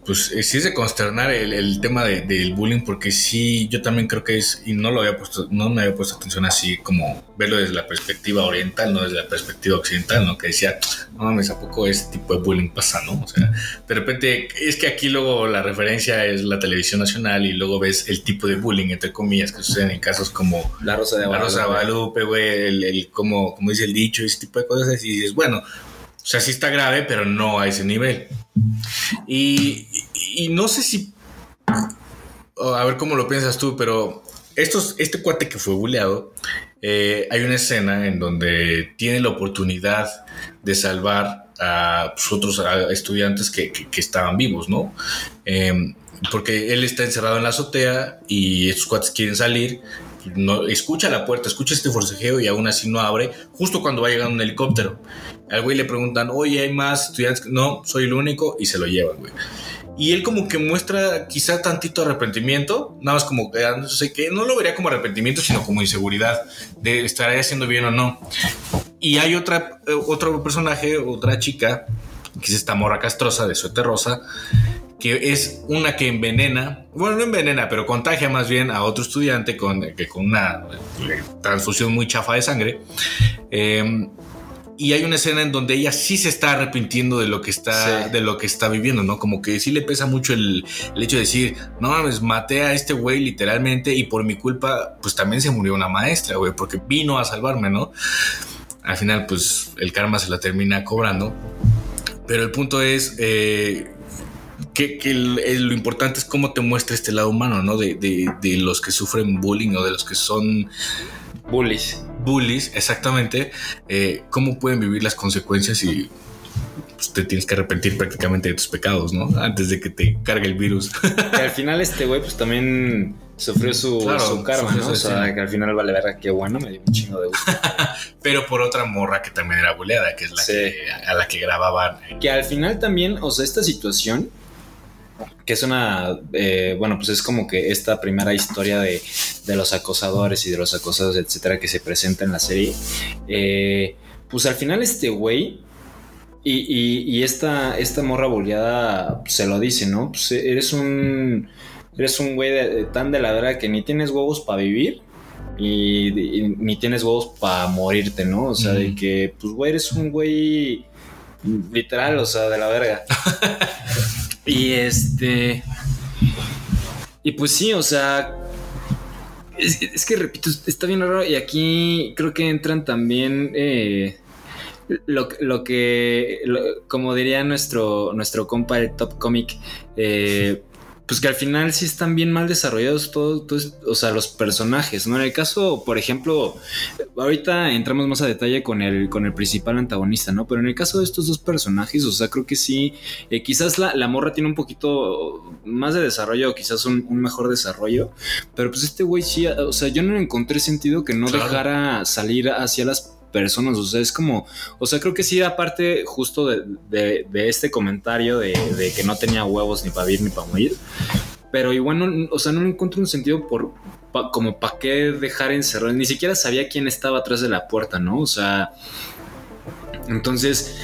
Pues sí es de consternar el, el tema de, del bullying, porque sí, yo también creo que es, y no lo había puesto, no me había puesto atención así como verlo desde la perspectiva oriental, no desde la perspectiva occidental, ¿no? Que decía, no mames, ¿a poco este tipo de bullying pasa, no? O sea, de repente, es que aquí luego la referencia es la televisión nacional y luego ves el tipo de bullying, entre comillas, que suceden en casos como
La Rosa de
la
Guadalupe,
Rosa de Guadalupe, güey, el, el, como, como dice el dicho, ese tipo de cosas, y dices, bueno, o sea, sí está grave, pero no a ese nivel. Y, no sé si. A ver cómo lo piensas tú, pero estos, este cuate que fue buleado, eh, hay una escena en donde tiene la oportunidad de salvar a pues, otros estudiantes que, que, estaban vivos, ¿no? Eh, porque él está encerrado en la azotea y estos cuates quieren salir. No, escucha la puerta, escucha este forcejeo y aún así no abre, justo cuando va llegando un helicóptero. Al güey le preguntan, oye, ¿hay más estudiantes? No, soy el único y se lo llevan, güey. Y él como que muestra quizá tantito arrepentimiento, nada más como que no sé qué, no lo vería como arrepentimiento, sino como inseguridad de estar haciendo bien o no. Y hay otra, otro personaje, otra chica, que es esta morra castrosa de suéter rosa, que es una que envenena, bueno, no envenena, pero contagia más bien a otro estudiante con, que con una transfusión muy chafa de sangre. Eh, y hay una escena en donde ella sí se está arrepintiendo de lo que está, sí. de lo que está viviendo, ¿no? Como que sí le pesa mucho el, el hecho de decir, no mames, maté a este güey literalmente y por mi culpa, pues también se murió una maestra, güey, porque vino a salvarme, ¿no? Al final, pues el karma se la termina cobrando. Pero el punto es, eh, que, que el- el- lo importante es cómo te muestra este lado humano, ¿no? De, de- de los que sufren bullying o de los que son
Bullies.
bullies, exactamente, eh, cómo pueden vivir las consecuencias y pues, te tienes que arrepentir prácticamente de tus pecados, ¿no? Antes de que te cargue el virus. [LAUGHS]
Que al final este güey pues también sufrió su,
Claro,
su karma,
sufrió
¿no? O sea, que al final vale verga, qué bueno, me dio un chingo de gusto. [LAUGHS]
Pero por otra morra que también era buleada, que es la
Sí.
que, a la que grababan.
que al final también, o sea, esta situación, que es una, eh, bueno, pues es como que esta primera historia de, de los acosadores y de los acosados, etcétera, que se presenta en la serie, eh, pues al final este güey y, y- y esta, esta morra boleada pues, se lo dice, ¿no? Pues eres un, eres un güey de- de- tan de la verdad que ni tienes huevos para vivir. Y, y ni tienes huevos para morirte, ¿no? O sea, de que, pues, güey, eres un güey literal, o sea, de la verga. [LAUGHS] y este. Y pues sí, o sea. Es, que repito, está bien raro. Y aquí creo que entran también. eh, lo, lo que. como diría nuestro, nuestro compa, el Top Comic. eh, pues que al final sí están bien mal desarrollados todos, todos, o sea, los personajes, ¿no? En el caso, por ejemplo, ahorita entramos más a detalle con el, con el principal antagonista, ¿no? Pero en el caso de estos dos personajes, o sea, creo que sí, eh, quizás la, la morra tiene un poquito más de desarrollo, o quizás un, un mejor desarrollo, pero pues este güey sí, o sea, yo no encontré sentido que no
Claro.
dejara salir hacia las personas, o sea, es como, o sea, creo que sí, aparte justo de, de- este comentario de, de que no tenía huevos ni para vivir ni para morir, pero igual, no, o sea, no encuentro un sentido por, como para qué dejar encerrado, ni siquiera sabía quién estaba atrás de la puerta, ¿no? O sea, entonces,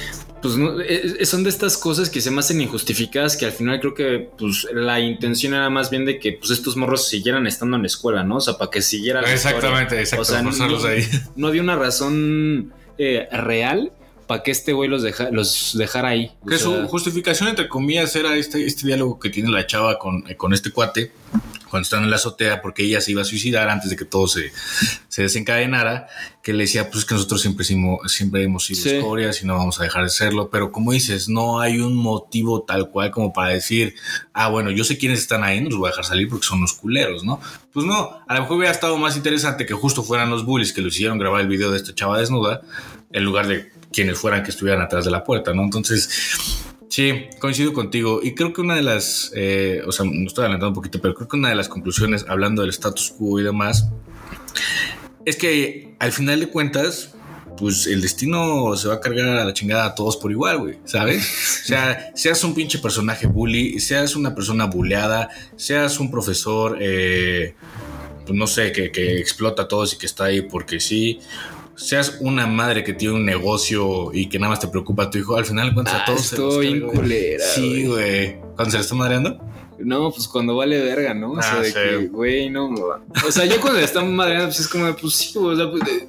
pues no, eh, eh, son de estas cosas que se me hacen injustificadas que al final creo que pues la intención era más bien de que pues estos morros siguieran estando en la escuela, ¿no? O sea, para que siguiera la.
Exactamente, exacto.
O sea, no-
ahí.
No había una razón eh, real para que este güey los, deja- los dejara ahí. O
Que
sea,
su justificación, entre comillas, era este, este diálogo que tiene la chava con, eh, con este cuate cuando están en la azotea, porque ella se iba a suicidar antes de que todo se, se desencadenara, que le decía, pues que nosotros siempre, siempre hemos sido
Sí.
escorias y no vamos a dejar de serlo, pero como dices, no hay un motivo tal cual como para decir, ah, bueno, yo sé quiénes están ahí, no los voy a dejar salir porque son los culeros, ¿no? Pues no, a lo mejor hubiera estado más interesante que justo fueran los bullies que lo hicieron grabar el video de esta chava desnuda, en lugar de quienes fueran que estuvieran atrás de la puerta, ¿no? Entonces, sí, coincido contigo. Y creo que una de las, eh, o sea, no estoy adelantando un poquito, pero creo que una de las conclusiones, hablando del status quo y demás, es que al final de cuentas, pues el destino se va a cargar a la chingada a todos por igual, güey, ¿sabes? O sea, seas un pinche personaje bully, seas una persona bulleada, seas un profesor, eh, pues no sé, que explota a todos y que está ahí porque sí. Seas una madre que tiene un negocio y que nada más te preocupa a tu hijo, al final de cuentas a
Ah,
todos se los
estoy
güey.
culera,
Sí, güey. Cuando se le está madreando.
No, pues cuando vale verga, ¿no? O sea,
Ah,
de
sí.
que, güey, no. O sea, yo cuando estamos madreando, pues es como, de, pues sí, o sea, pues, eh,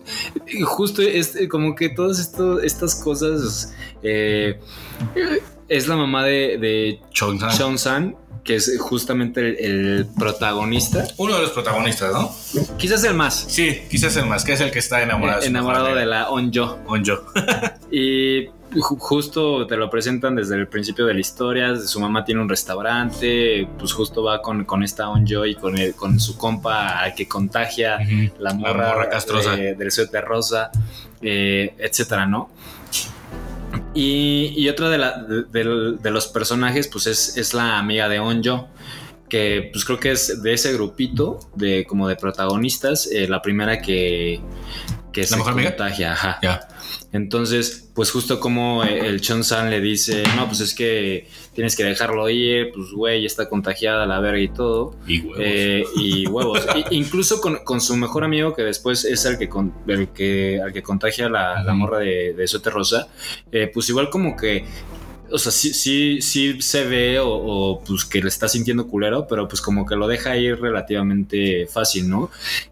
y justo es eh, como que todas esto, estas cosas. eh, es la mamá de, de
Chong San.
Que es justamente el, el protagonista.
Uno de los protagonistas, ¿no?
Quizás el más.
Sí, quizás el más, que es el que está enamorado.
eh, enamorado de la Onjo.
Onjo. [LAUGHS]
Y ju- justo te lo presentan desde el principio de la historia. Su mamá tiene un restaurante, pues justo va con, con esta Onjo y con, el- con su compa al que contagia la morra,
morra castrosa.
de- del suéter rosa, eh, etcétera, ¿no? Y, y otra de, la- de- los personajes, pues es, es la amiga de Onjo, que pues creo que es de ese grupito de como de protagonistas, eh, la primera que, que se
mejor amiga?
contagia, ajá. Entonces, pues justo como el Chon San le dice, no, pues es que tienes que dejarlo ir, pues güey, está contagiada la verga y todo.
Y huevos.
Eh, y huevos. [LAUGHS] Incluso con, con su mejor amigo, que después es el que, con- el que, al que contagia la, la morra de, de Rosa, eh, pues igual como que. O sea, sí, sí, sí se ve o, o, pues que le está sintiendo culero, pero pues como que lo deja ir relativamente fácil, ¿no?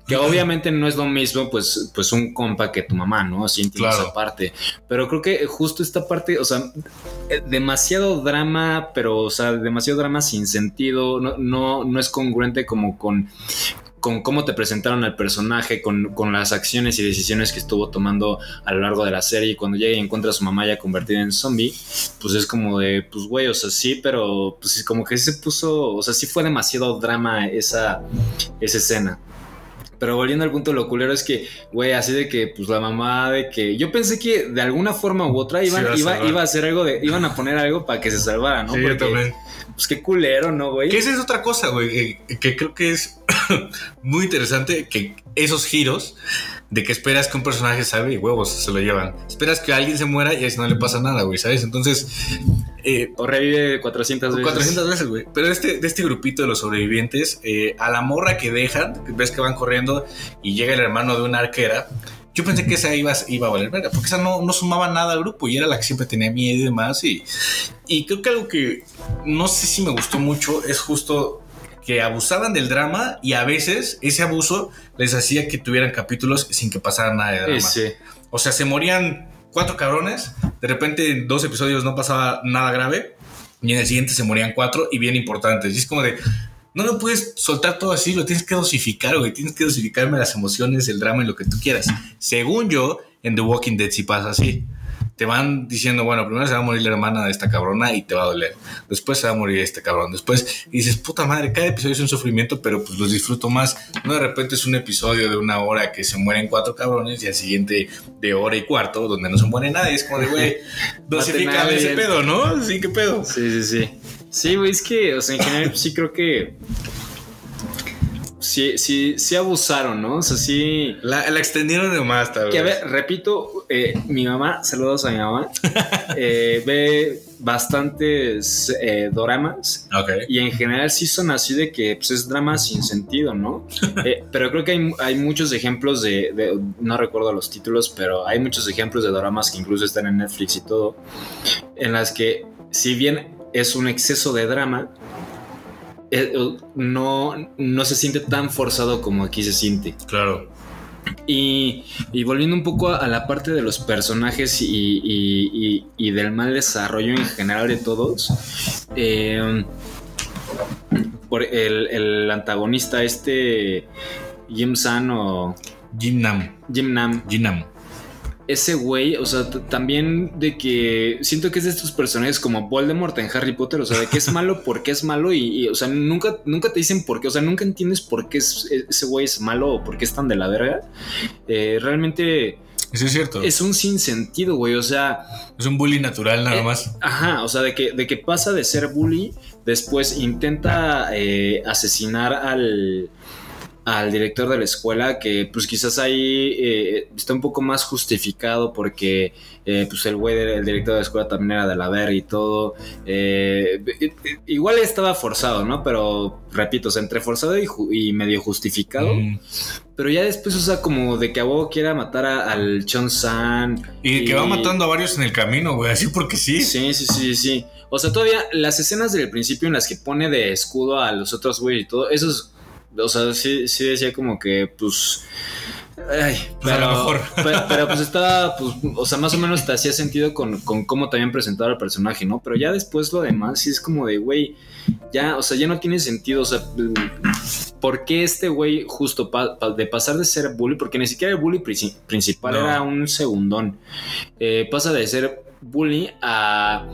Que obviamente no es lo mismo, pues, pues un compa que tu mamá, ¿no? Sí entiendo
Claro.
esa parte. Pero creo que justo esta parte, o sea, eh, demasiado drama, pero, o sea, demasiado drama sin sentido, no, no, no es congruente como con con cómo te presentaron al personaje, con, con las acciones y decisiones que estuvo tomando a lo largo de la serie. Y cuando llega y encuentra a su mamá ya convertida en zombie, pues es como de, pues güey, o sea, sí, pero pues es como que se puso, o sea, sí fue demasiado drama esa, esa escena. Pero volviendo al punto, lo culero es que, güey, así de que, pues la mamá de que. Yo pensé que de alguna forma u otra iban,
iba a
iba, a hacer algo de. Iban a poner algo para que se salvara, ¿no?
Sí, yo
Porque,
también.
Pues qué culero, ¿no, güey?
Que esa es otra cosa, güey, eh, que creo que es [COUGHS] muy interesante que esos giros de que esperas que un personaje salve y huevos se lo llevan. Esperas que alguien se muera y así no le pasa nada, güey, ¿sabes? Entonces, eh,
O revive 400 veces.
400 veces, güey. Pero este, de este grupito de los sobrevivientes, eh, a la morra que dejan, ves que van corriendo y llega el hermano de una arquera, yo pensé que esa iba, iba a valer verga, porque esa no, no sumaba nada al grupo y era la que siempre tenía miedo y demás. Y, y creo que algo que no sé si me gustó mucho es justo que abusaban del drama y a veces ese abuso les hacía que tuvieran capítulos sin que pasara nada de drama.
Sí.
O sea, se morían cuatro cabrones, de repente en dos episodios no pasaba nada grave, y en el siguiente se morían cuatro y bien importantes. Y es como de, no lo puedes soltar todo así, lo tienes que dosificar, güey. Tienes que dosificarme las emociones, el drama y lo que tú quieras. Según yo, en The Walking Dead sí pasa así. Te van diciendo, bueno, primero se va a morir la hermana de esta cabrona y te va a doler. Después se va a morir este cabrón. Después y dices, puta madre, cada episodio es un sufrimiento, pero pues los disfruto más. No de repente es un episodio de una hora que se mueren cuatro cabrones y al siguiente de hora y cuarto donde no se muere nadie. Es como de, güey, [LAUGHS] dosifica ese pedo, ¿no? Sí, qué pedo.
Sí, sí, sí. Sí, güey, es que, o sea, en general sí creo que. Sí, sí, sí abusaron, ¿no? O sea, sí.
La, la extendieron de más, tal vez.
Que a ver, repito, eh, mi mamá, saludos a mi mamá, [LAUGHS] eh, ve bastantes eh, doramas
Ok.
y en general sí son así de que pues, es drama sin sentido, ¿no? [LAUGHS] Eh, pero creo que hay, hay muchos ejemplos de, de- no recuerdo los títulos, pero hay muchos ejemplos de doramas que incluso están en Netflix y todo, en las que si bien es un exceso de drama, eh, no, no se siente tan forzado como aquí se siente.
Claro.
Y, y volviendo un poco a, a la parte de los personajes y, y- y- y del mal desarrollo en general de todos, eh, por el, el antagonista este Jim San o
Jim Nam.
Jim Nam,
Jim Nam.
Ese güey, o sea, también de que siento que es de estos personajes como Voldemort en Harry Potter, o sea, de que es malo [LAUGHS] porque es malo y, y, o sea, nunca, nunca te dicen por qué, o sea, nunca entiendes por qué es- ese güey es malo o por qué es tan de la verga. Eh, realmente
Eso es cierto. Es,
es un sinsentido, güey, o sea,
un bully natural nada
Eh,
más.
Ajá, o sea, de que, de que pasa de ser bully, después intenta eh, asesinar al, al director de la escuela, que pues quizás ahí eh, está un poco más justificado porque eh, pues el güey del el director de la escuela también era de la verga y todo. Eh, igual estaba forzado, ¿no? Pero repito, o sea, entre forzado y, medio justificado.
Mm.
Pero ya después, o sea, como de que a huevo quiera matar a- al Chon San.
Y que va matando a varios en el camino, güey, así porque sí.
Sí, sí, sí, sí. O sea, todavía las escenas del principio en las que pone de escudo a los otros güeyes y todo, eso es. O sea, sí, sí decía como que, pues. Ay,
Pues a
pero,
lo mejor. [LAUGHS]
Pero, pero, pues estaba, pues, o sea, más o menos te hacía sentido con, con cómo te habían presentado al personaje, ¿no? Pero ya después lo demás sí es como de, güey, ya, o sea, ya no tiene sentido, o sea, ¿por qué este güey justo pa- pa- de pasar de ser bully, porque ni siquiera el bully princi- principal
No.
era un segundón, eh, pasa de ser bully a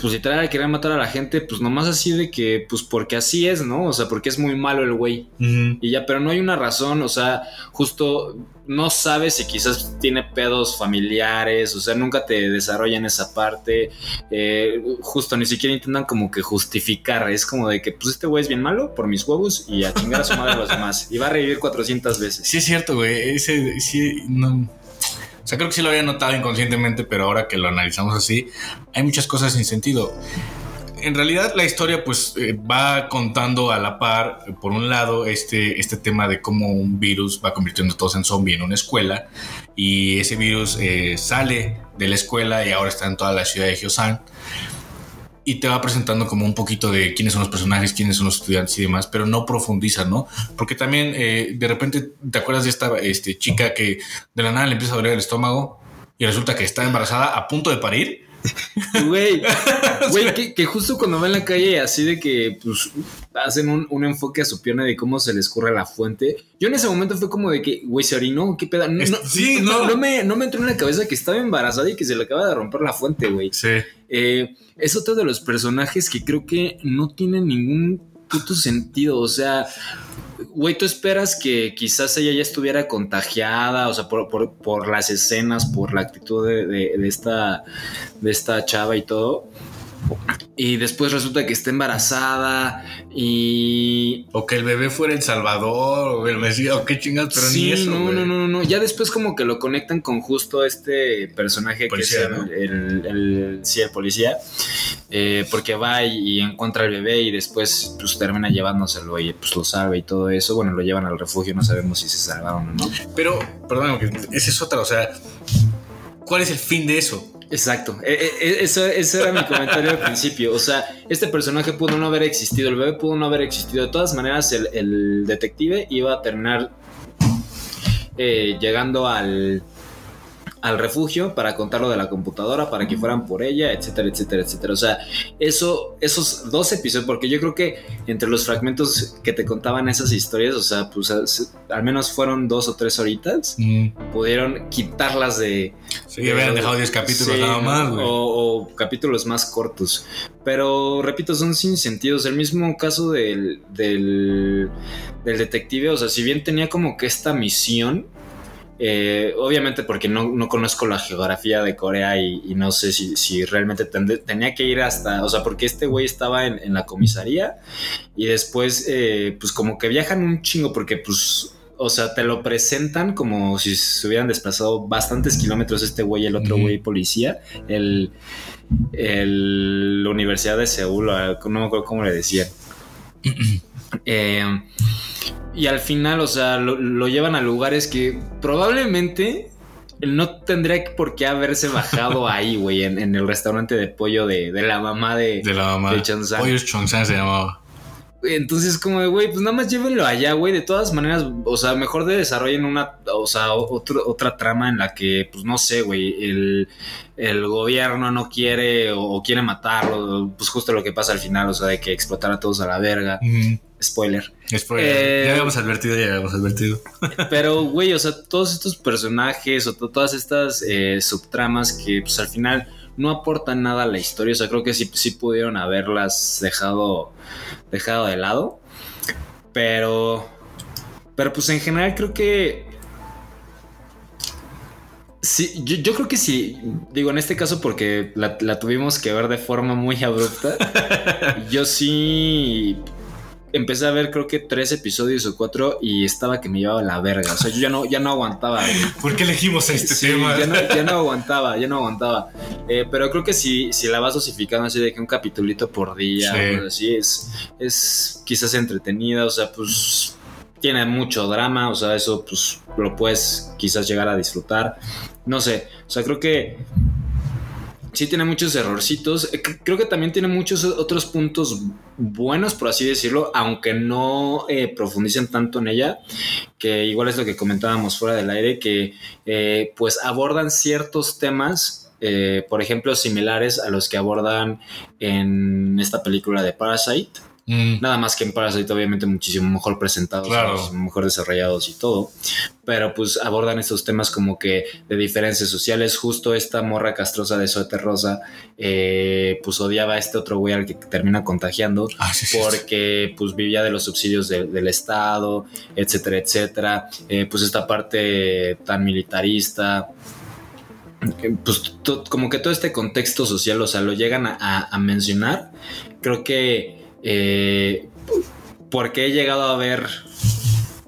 pues literal a querer matar a la gente, pues nomás así de que, pues porque así es, ¿no? O sea, porque es muy malo el güey. Y ya, pero no hay una razón, o sea, justo no sabes si quizás tiene pedos familiares, o sea, nunca te desarrollan esa parte, eh, justo ni siquiera intentan como que justificar, es como de que, pues este güey es bien malo por mis huevos y a chingar a su madre a los demás, y va a revivir 400 veces.
Sí, es cierto, güey. Ese, sí, no. O sea, creo que sí lo había notado inconscientemente, pero ahora que lo analizamos así, hay muchas cosas sin sentido. En realidad, la historia, pues, eh, va contando a la par, por un lado, este, este tema de cómo un virus va convirtiendo a todos en zombie en una escuela, y ese virus eh, sale de la escuela y ahora está en toda la ciudad de Hyosan. Y te va presentando como un poquito de quiénes son los personajes, quiénes son los estudiantes y demás, pero no profundiza, ¿no? Porque también eh, de repente te acuerdas de esta este, chica que de la nada le empieza a doler el estómago y resulta que está embarazada a punto de parir [LAUGHS]
Güey, [LAUGHS] güey, que, que justo cuando va en la calle así de que pues hacen un, un enfoque a su pierna de cómo se le escurre la fuente. Yo en ese momento fue como de que, güey, se orinó, qué pedo.
Sí,
no me, no me entró en la cabeza que estaba embarazada y que se le acaba de romper la fuente, güey.
Sí.
Eh, es otro de los personajes que creo que no tiene ningún puto sentido. O sea, güey, tú esperas que quizás ella ya estuviera contagiada, o sea, por, por- las escenas, por la actitud de- de esta, de esta chava y todo. Y después resulta que está embarazada y
O que el bebé fuera El Salvador, o el Mesías, o qué chingas, pero
sí,
ni eso.
no, no, no, no. Ya después como que lo conectan con justo este personaje
Policía,
que es el,
¿no?
el- el- sí, el policía. eh, porque va y, y encuentra al bebé y después pues termina llevándoselo y pues lo salva y todo eso. Bueno, lo llevan al refugio, no sabemos si se salvaron o no.
Pero, perdón, esa es otra, o sea, ¿cuál es el fin de eso?
Exacto, E- e- eso, ese era mi comentario al principio. O sea, este personaje pudo no haber existido, el bebé pudo no haber existido. De todas maneras, el, el detective iba a terminar eh, llegando al, al refugio para contar lo de la computadora, para que fueran por ella, etcétera, etcétera, etcétera. O sea, eso, esos dos episodios, porque yo creo que entre los fragmentos que te contaban esas historias, o sea, pues al menos fueron dos o tres horitas, pudieron quitarlas de,
Sí, hubieran dejado 10 capítulos
Sí,
nada más, güey.
O, o capítulos más cortos. Pero repito, son sin sentidos. El mismo caso del, del, del detective, o sea, si bien tenía como que esta misión, eh, obviamente porque no, no conozco la geografía de Corea y, y no sé si, si realmente tende- tenía que ir hasta, o sea, porque este güey estaba en, en la comisaría y después, eh, pues como que viajan un chingo porque pues... O sea, te lo presentan como si se hubieran desplazado bastantes kilómetros este güey y el otro güey policía. El, el- la Universidad de Seúl, no me acuerdo cómo le decían. [CLEARS THROAT] Eh, y al final, o sea, lo, lo llevan a lugares que probablemente no tendría por qué haberse bajado [LAUGHS] ahí, güey, en, en el restaurante de pollo de, de la mamá de...
De la mamá.
de Chonsan.
Pollos Chonsan se llamaba.
Entonces, como de, güey, pues nada más llévenlo allá, güey. De todas maneras, o sea, mejor de desarrollen una, o sea, otro- otra trama en la que, pues no sé, güey, el, el gobierno no quiere o, o quiere matarlo. Pues justo lo que pasa al final, o sea, de que explotar a todos a la verga. Spoiler.
Spoiler.
Eh,
ya habíamos advertido, ya habíamos advertido. [LAUGHS]
Pero, güey, o sea, todos estos personajes o to- todas estas eh, subtramas que, pues al final no aportan nada a la historia. O sea, creo que sí, sí pudieron haberlas dejado, dejado de lado. Pero, pero pues en general creo que... Sí, yo, yo creo que sí, digo en este caso porque la, la tuvimos que ver de forma muy abrupta, [LAUGHS] yo sí empecé a ver creo que tres episodios o cuatro y estaba que me llevaba la verga. O sea, yo ya no, ya no aguantaba. güey.
¿Por qué elegimos este
Sí,
tema?
ya, no, ya no aguantaba, ya no aguantaba. Eh, pero creo que si, si la vas dosificando así de que un capitulito por día,
Sí.
o así, es, es quizás entretenida, o sea, pues tiene mucho drama, o sea, eso pues lo puedes quizás llegar a disfrutar. No sé, o sea, creo que sí tiene muchos errorcitos. Eh, Creo que también tiene muchos otros puntos buenos, por así decirlo, aunque no eh, profundicen tanto en ella, que igual es lo que comentábamos fuera del aire, que eh, pues abordan ciertos temas, por ejemplo, similares a los que abordan en esta película de Parasite.
Mm,
Nada más que en Parasite, obviamente, muchísimo mejor presentados,
Claro.
mejor desarrollados y todo. Pero pues abordan estos temas como que de diferencias sociales. Justo esta morra castrosa de Suéter Rosa, eh, pues odiaba a este otro güey al que termina contagiando.
Ah, sí, sí.
Porque pues vivía de los subsidios de- del Estado, etcétera, etcétera. Eh, pues esta parte tan militarista. eh, Pues to- como que todo este contexto social, o sea, lo llegan a, a- a mencionar. Creo que eh, porque he llegado a ver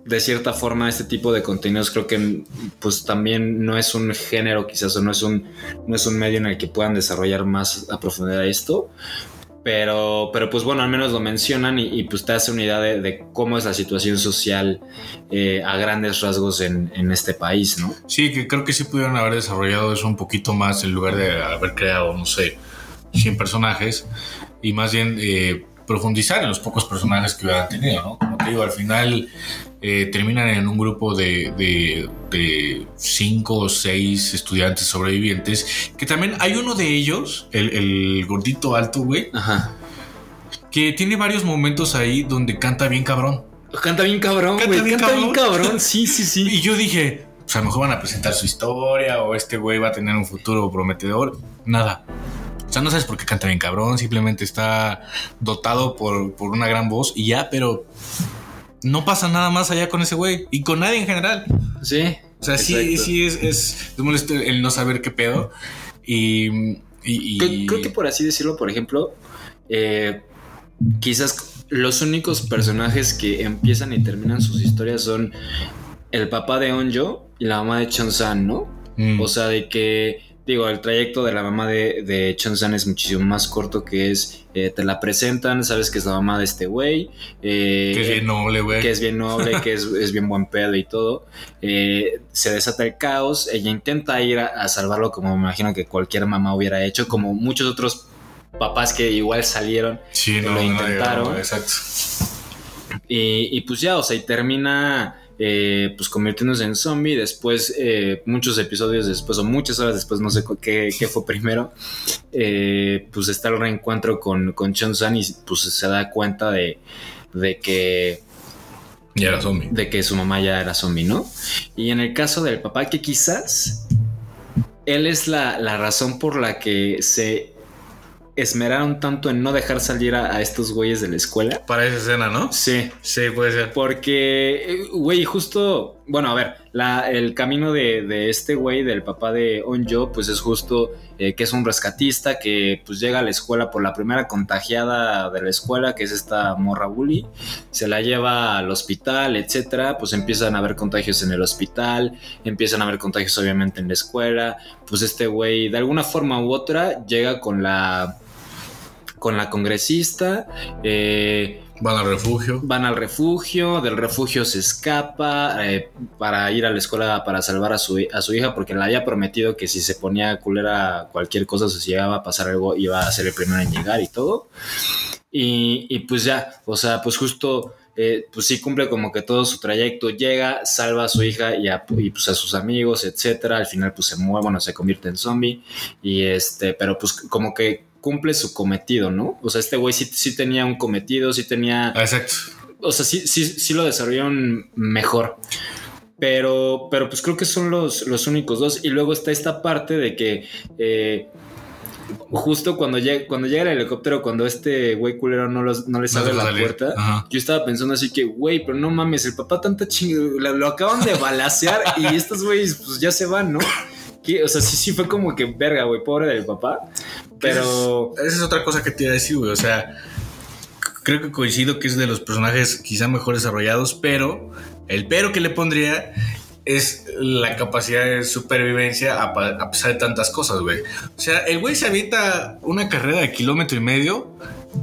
de cierta forma este tipo de contenidos, creo que pues también no es un género quizás o no es un, no es un medio en el que puedan desarrollar más a profundidad esto. Pero, pero pues bueno, al menos lo mencionan y, pues te hace una idea de, cómo es la situación social eh, a grandes rasgos en, en este país, ¿no?
Sí, que creo que sí pudieron haber desarrollado eso un poquito más en lugar de haber creado, no sé, 100 personajes y más bien eh, profundizar en los pocos personajes que hubieran tenido, ¿no? Como te digo, al final eh, terminan en un grupo de, de, de cinco o seis estudiantes sobrevivientes, que también hay uno de ellos, el, el gordito alto, güey,
Ajá.
que tiene varios momentos ahí donde canta bien cabrón.
Canta bien cabrón,
Canta
güey.
bien
Canta bien
cabrón.
cabrón. Sí, sí, sí. [LAUGHS]
Y yo dije, pues a lo mejor van a presentar su historia o este güey va a tener un futuro prometedor. Nada. Sea, no sabes por qué canta bien cabrón, simplemente está dotado por, por una gran voz y ya, pero no pasa nada más allá con ese güey y con nadie en general.
Sí.
O sea, sí, sí es, es, es molesto el no saber qué pedo. Y, y- y-
Creo, creo que por así decirlo, por ejemplo, eh, quizás los únicos personajes que empiezan y terminan sus historias son el papá de Onjo y la mamá de Chon-san, ¿no?
Mm.
O sea, de que, digo, el trayecto de la mamá de, de Chon-san es muchísimo más corto, que es, eh, te la presentan, sabes que es la mamá de este güey. eh,
que es bien noble, güey.
que es bien noble, que es, es bien buen pedo y todo. Eh, se desata el caos, ella intenta ir a, a salvarlo como me imagino que cualquier mamá hubiera hecho, como muchos otros papás que igual salieron
Sí,
lo
no,
intentaron.
no, exacto.
y, y pues ya, o sea, y termina eh, pues convirtiéndose en zombie, después eh, muchos episodios después o muchas horas después, no sé qué, qué fue primero, eh, pues está el reencuentro con, con Chon-san y pues se da cuenta de, de que
Y era zombie.
de que su mamá ya era zombie, ¿no? Y en el caso del papá, que quizás él es la, la razón por la que se esmeraron tanto en no dejar salir a, a estos güeyes de la escuela.
Para esa escena, ¿no?
Sí,
Sí, puede ser.
porque, eh, güey, justo, bueno, a ver, la- el camino de, de este güey, del papá de Onjo, pues es justo eh, que es un rescatista que pues llega a la escuela por la primera contagiada de la escuela, que es esta morra bully, se la lleva al hospital, etcétera, pues empiezan a haber contagios en el hospital, empiezan a haber contagios obviamente en la escuela, pues este güey de alguna forma u otra llega con la con la congresista, eh,
Van al refugio.
van al refugio, del refugio se escapa eh, para ir a la escuela para salvar a su, a su hija porque le había prometido que si se ponía culera cualquier cosa, si llegaba a pasar algo, iba a ser el primero en llegar y todo. Y, y pues ya, o sea, pues justo, eh, pues sí cumple como que todo su trayecto, llega, salva a su hija y a, y, pues a sus amigos, etcétera. Al final pues se mueve, bueno, se convierte en zombie y este, pero pues como que cumple su cometido, ¿no? O sea, este güey sí, sí tenía un cometido, sí tenía
Ah, Exacto.
o sea, sí, sí, sí lo desarrollaron mejor. Pero, pero pues creo que son los, los únicos dos. Y luego está esta parte de que eh, justo cuando llega, cuando llega el helicóptero, cuando este güey culero no, los, no les
No
abre la
salir.
puerta,
Ajá.
yo estaba pensando así que, güey, pero no mames, el papá tanta chingada, lo, lo acaban de balasear y estos güeyes pues ya se van, ¿no? O sea, sí, sí fue como que verga, güey, pobre del papá. Pero...
Esa es otra cosa que te iba a decir, güey. O sea, creo que coincido que es de los personajes quizá mejor desarrollados, pero el pero que le pondría es la capacidad de supervivencia a, pesar de tantas cosas, güey. O sea, el güey se avienta una carrera de kilómetro y medio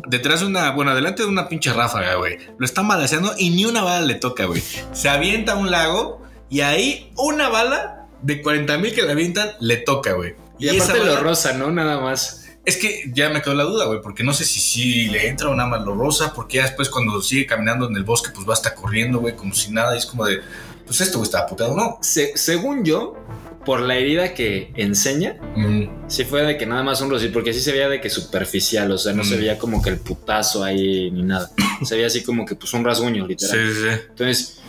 detrás de una, bueno, adelante de una pinche ráfaga, güey. Lo están balaseando y ni una bala le toca, güey. Se avienta a un lago y ahí una bala de 40 mil que le avientan le toca, güey.
Y, aparte
esa
lo rosa, ¿no? Nada más.
es que ya me quedó la duda, güey, porque no sé si, si le entra o nada más lo rosa, porque ya después cuando sigue caminando en el bosque, pues va hasta corriendo, güey, como si nada, y es como de, pues esto, güey, está puteado, ¿no?
Se- según yo, por la herida que enseña,
Mm,
sí fue de que nada más un rosito, porque sí se veía de que superficial, o sea, no se veía como que el putazo ahí ni nada. Se veía así como que pues un rasguño,
sí,
literal.
sí, sí.
Entonces,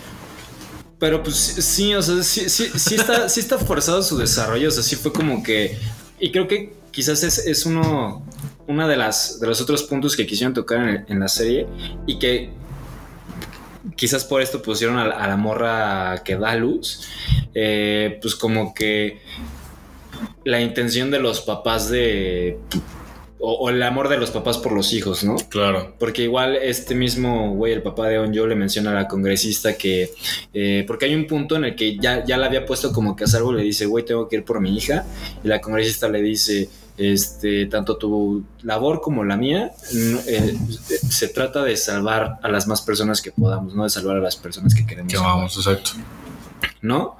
pero pues sí, o sea, sí, está, sí está forzado su desarrollo, o sea, sí fue como que, y creo que quizás es, es uno, una de las, de los otros puntos que quisieron tocar en, la serie y que quizás por esto pusieron a la morra que da luz, eh, pues como que la intención de los papás de... O, o el amor de los papás por los hijos, ¿no?
Claro.
Porque igual este mismo güey, el papá de Onjo, le menciona a la congresista que. eh, porque hay un punto en el que ya, ya la había puesto como que a salvo, le dice, güey, tengo que ir por mi hija. Y la congresista le dice, este, tanto tu labor como la mía, eh, se trata de salvar a las más personas que podamos, no de salvar a las personas que queremos.
Que
salvar".
vamos, exacto.
¿no?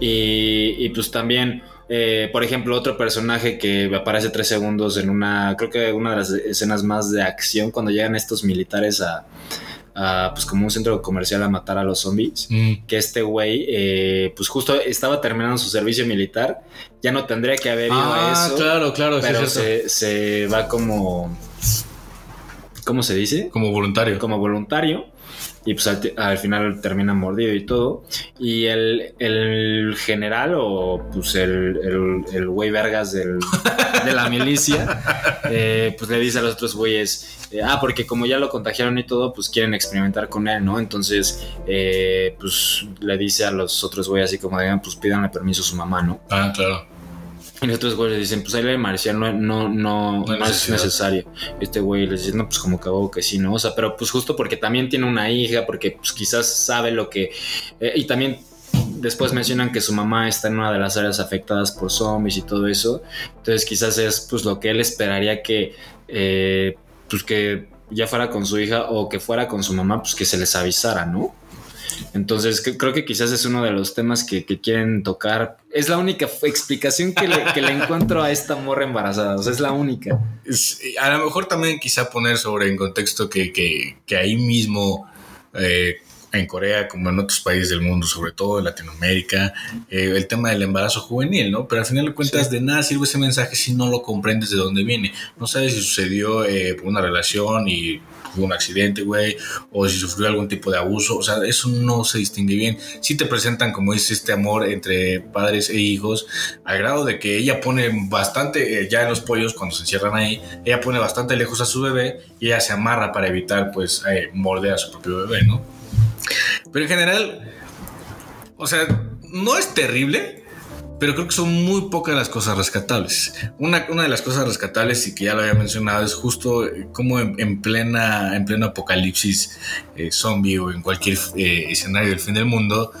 Y, y pues también, eh, por ejemplo, otro personaje que aparece tres segundos en una, creo que una de las escenas más de acción, cuando llegan estos militares a, a, pues como un centro comercial a matar a los zombies,
Mm.
que este güey, eh, pues justo estaba terminando su servicio militar, ya no tendría que haber ido a
Ah,
eso,
claro, claro,
pero
es cierto.
se, se va como, ¿cómo se dice?
Como voluntario.
como voluntario y pues al, al final termina mordido y todo. Y el, el general o pues el, el, el güey vergas del, de la milicia, [LAUGHS] eh, pues le dice a los otros güeyes, eh, ah, porque como ya lo contagiaron y todo, pues quieren experimentar con él, ¿no? Entonces, eh, pues le dice a los otros güeyes así como, digan, pues pídanle permiso a su mamá, ¿no?
Ah, claro.
Y los otros güeyes le dicen, pues ahí el marcial no, no, no,
No
es necesario. Este güey les dice, no, pues como que hago que sí, ¿no? O sea, pero pues justo porque también tiene una hija, porque pues quizás sabe lo que... eh, y también después mencionan que su mamá está en una de las áreas afectadas por zombies y todo eso. Entonces quizás es pues lo que él esperaría que... eh, pues que ya fuera con su hija o que fuera con su mamá, pues que se les avisara, ¿no? Entonces creo que quizás es uno de los temas que, que quieren tocar. Es la única explicación que le, que le encuentro a esta morra embarazada. O sea, es la única.
Es- a lo mejor también quizá poner sobre en contexto que, ahí mismo eh, en Corea como en otros países del mundo, sobre todo en Latinoamérica, eh, el tema del embarazo juvenil, ¿no? Pero al final de cuentas de nada sirve ese mensaje si no lo comprendes de dónde viene. No sabes si sucedió eh, por una relación y hubo un accidente, güey, o si sufrió algún tipo de abuso, o sea, eso no se distingue bien. Sí te presentan, como dice, este amor entre padres e hijos, al grado de que ella pone bastante, eh, ya en los pollos, cuando se encierran ahí, ella pone bastante lejos a su bebé y ella se amarra para evitar, pues, eh, morder a su propio bebé, ¿no? Pero en general, o sea, no es terrible, pero creo que son muy pocas las cosas rescatables. Una, de las cosas rescatables, y que ya lo había mencionado, es justo eh, como en, en plena, en pleno apocalipsis eh, zombie o en cualquier eh, escenario del fin del mundo,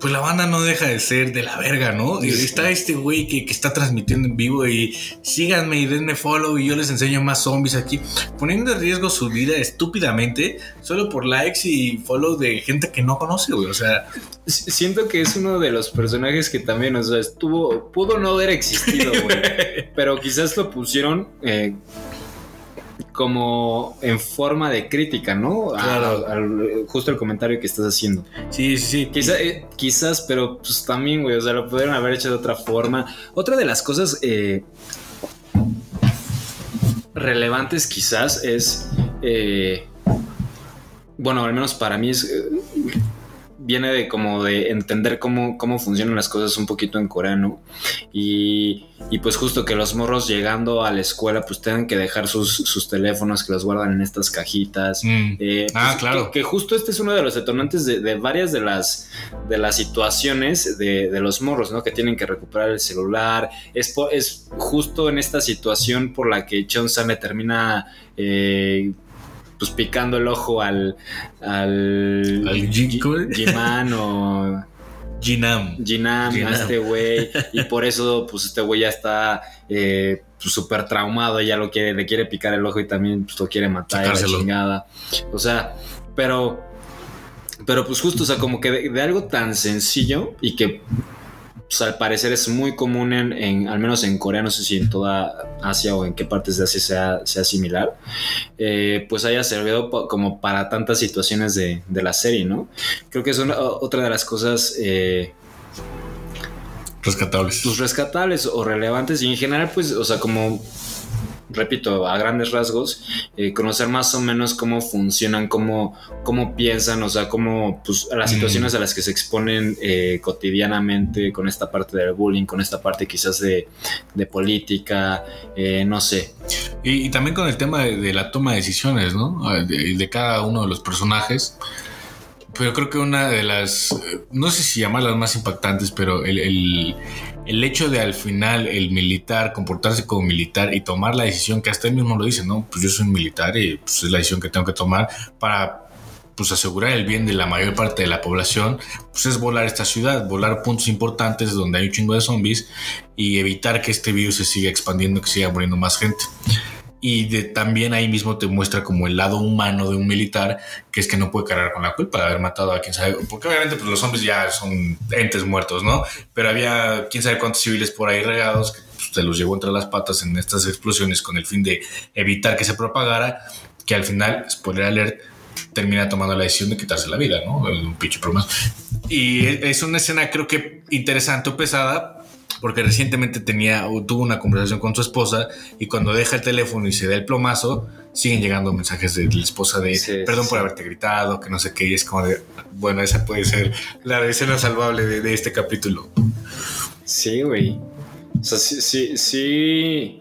pues la banda no deja de ser de la verga, ¿no? Y está este güey que, que está transmitiendo en vivo y síganme y denme follow y yo les enseño más zombies aquí, poniendo en riesgo su vida estúpidamente solo por likes y follow de gente que no conoce, güey. O sea,
Siento que es uno de los personajes que también, o sea, estuvo, pudo no haber existido, güey. [LAUGHS] pero quizás lo pusieron eh, como en forma de crítica, ¿no?
Claro.
al- justo el comentario que estás haciendo.
sí, sí, sí.
Quizá- eh, quizás, pero pues también, güey, o sea, lo pudieron haber hecho de otra forma. Otra de las cosas eh, relevantes quizás es, eh, bueno, al menos para mí es, eh, viene de como de entender cómo, cómo funcionan las cosas un poquito en coreano y, y pues justo que los morros llegando a la escuela pues tengan que dejar sus, sus teléfonos que los guardan en estas cajitas.
Mm.
Eh,
Ah,
pues,
claro.
Que, que justo este es uno de los detonantes de, de varias de las, de las situaciones de, de los morros, ¿no? Que tienen que recuperar el celular. Es, po- es justo en esta situación por la que Chonsa le termina eh, pues picando el ojo al al,
¿Al?
Jiman o
Jinam.
Jinam, a este güey, y por eso, pues este güey ya está eh, pues, súper traumado, ya lo quiere, le quiere picar el ojo y también pues, lo quiere matar y la chingada. O sea, pero, pero pues justo, o sea, como que de, de algo tan sencillo y que pues, al parecer es muy común en, en- al menos en Corea, no sé si en toda Asia o en qué partes de Asia sea, sea similar, eh, pues haya servido como para tantas situaciones de, de la serie, ¿no? Creo que es una- otra de las cosas eh,
Rescatables.
pues rescatables o relevantes y en general pues o sea como repito a grandes rasgos eh, conocer más o menos cómo funcionan cómo cómo piensan o sea cómo pues las
Mm.
situaciones a las que se exponen eh, cotidianamente con esta parte del bullying con esta parte quizás de, de política eh, no sé
Y, y también con el tema de, de la toma de decisiones, ¿no? De, de cada uno de los personajes. Pero creo que una de las, eh, no sé si llamarlas más impactantes, pero el, el- el hecho de al final el militar comportarse como militar y tomar la decisión que hasta él mismo lo dice, ¿no? Pues yo soy militar y pues, es la decisión que tengo que tomar para pues asegurar el bien de la mayor parte de la población, pues es volar esta ciudad, volar puntos importantes donde hay un chingo de zombies y evitar que este virus se siga expandiendo, que siga muriendo más gente. Y de, también ahí mismo te muestra como el lado humano de un militar, que es que no puede cargar con la culpa de haber matado a quien sabe, porque obviamente pues, los hombres ya son entes muertos, ¿no? Pero había quién sabe cuántos civiles por ahí regados que pues, se los llevó entre las patas en estas explosiones con el fin de evitar que se propagara, que al final, spoiler alert, termina tomando la decisión de quitarse la vida, ¿no? Un pinche problema. Y es una escena creo que interesante o pesada, porque recientemente tenía o tuvo una conversación con su esposa y cuando deja el teléfono y se da el plomazo, siguen llegando mensajes de la esposa de
Sí,
perdón
sí,
por haberte gritado, que no sé qué, y es como de, bueno, esa puede ser la escena salvable de, de este capítulo.
Sí, güey. O sea, sí, sí, sí.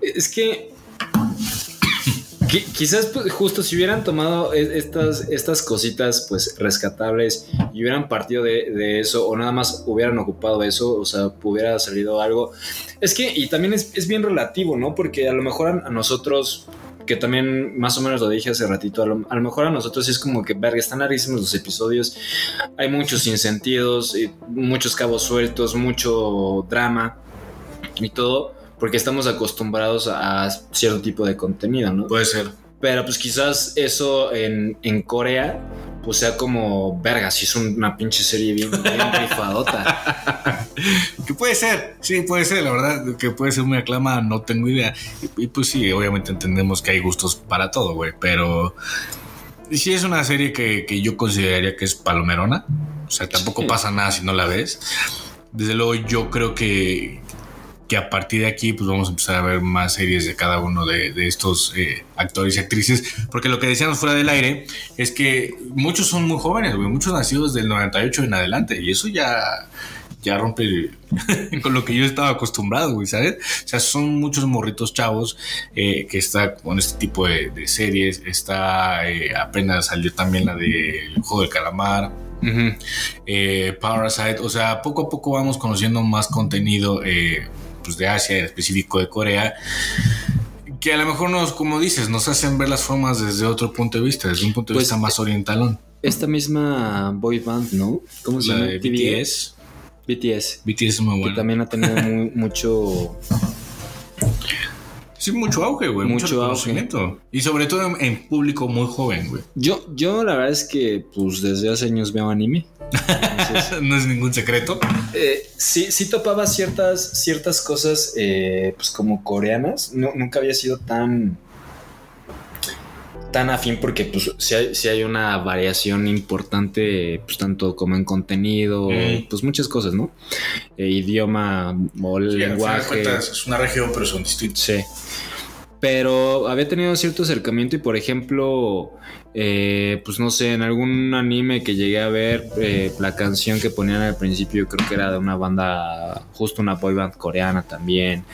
Es que. Qui- Quizás pues, justo si hubieran tomado e- estas, estas cositas pues rescatables y hubieran partido de, eso o nada más hubieran ocupado eso, o sea, hubiera salido algo. Es que, y también es, es bien relativo, ¿no? Porque a lo mejor a, nosotros, que también más o menos lo dije hace ratito, a lo, a lo mejor a nosotros es como que, verga, están larguísimos los episodios, hay muchos sinsentidos, y muchos cabos sueltos, mucho drama y todo, porque estamos acostumbrados a cierto tipo de contenido, ¿no?
Puede ser.
Pero pues quizás eso en, en Corea, pues sea como, verga, si es una pinche serie bien, bien [LAUGHS] rifadota.
Que puede ser, sí, puede ser, la verdad, que puede ser muy aclama, no tengo idea. Y, y, pues sí, obviamente entendemos que hay gustos para todo, güey, pero sí es una serie que, que yo consideraría que es palomerona. O sea, tampoco
Sí.
pasa nada si no la ves. Desde luego yo creo que, que a partir de aquí pues vamos a empezar a ver más series de cada uno de, de estos eh, actores y actrices, porque lo que decíamos fuera del aire es que muchos son muy jóvenes, güey, muchos nacidos del 98 en adelante, y eso ya, ya rompe [LAUGHS] con lo que yo estaba acostumbrado, güey, ¿sabes? O sea, son muchos morritos chavos eh, que está con este tipo de, de series, está, eh, apenas salió también la de El Juego del Calamar,
Ujú.
eh, Parasite, o sea, poco a poco vamos conociendo más contenido eh, pues de Asia, en específico de Corea, que a lo mejor nos, como dices, nos hacen ver las formas desde otro punto de vista, desde un punto de
Pues,
vista más orientalón.
Esta misma boy band, ¿no? ¿Cómo se
La
llama? BTS.
BTS es muy
Que
bueno.
también ha tenido mu- [LAUGHS] mucho.
Sí, mucho auge, güey, mucho,
Mucho auge.
Y sobre todo en, en público muy joven, güey.
Yo, yo la verdad es que, pues desde hace años veo anime. Entonces, [LAUGHS]
no es ningún secreto.
eh, sí, sí topaba ciertas, ciertas cosas, eh, pues como coreanas. No, nunca había sido tan tan afín porque pues sí hay, sí hay una variación importante pues tanto como en contenido
Mm.
pues muchas cosas no Eh, idioma o
Sí, al final de
lenguaje
cuentas, es una región, pero son distintos.
Sí. Pero había tenido cierto acercamiento y, por ejemplo, eh, pues no sé, en algún anime que llegué a ver, eh, la canción que ponían al principio, creo que era de una banda, justo una boy band coreana también,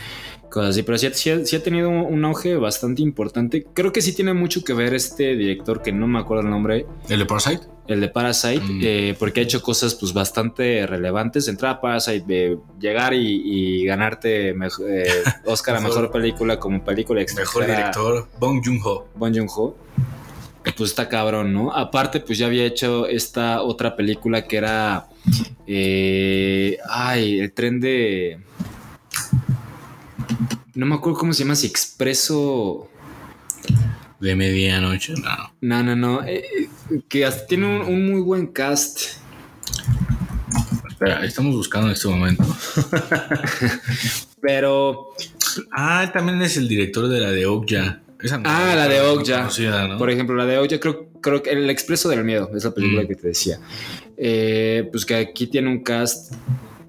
cosas así. Pero sí, sí ha- tenido un, un auge bastante importante. Creo que sí tiene mucho que ver este director, que no me acuerdo el nombre,
¿El de Parasite?
El de Parasite,
Mm.
eh, porque ha hecho cosas pues bastante relevantes. Entrar a Parasite, de llegar y, y ganarte eh, [LAUGHS] Oscar a
Mejor-
mejor película como película
Mejor
extranjera.
director, Bong Joon-ho.
Bon Joon-ho. Pues está cabrón, ¿no? Aparte, pues ya había hecho esta otra película que era. eh, ay, el tren de. No me acuerdo cómo se llama, si Expreso.
De medianoche, no.
No, no, no. eh, que hasta tiene un, un muy buen cast.
Espera, estamos buscando en este momento. [LAUGHS]
Pero,
Ah, también es el director de la de Okja. Esa no-
Ah, la de Okja. por ejemplo, la de yo creo, creo que El Expreso del Miedo es la película
Mm.
que te decía. Eh, pues que aquí tiene un cast.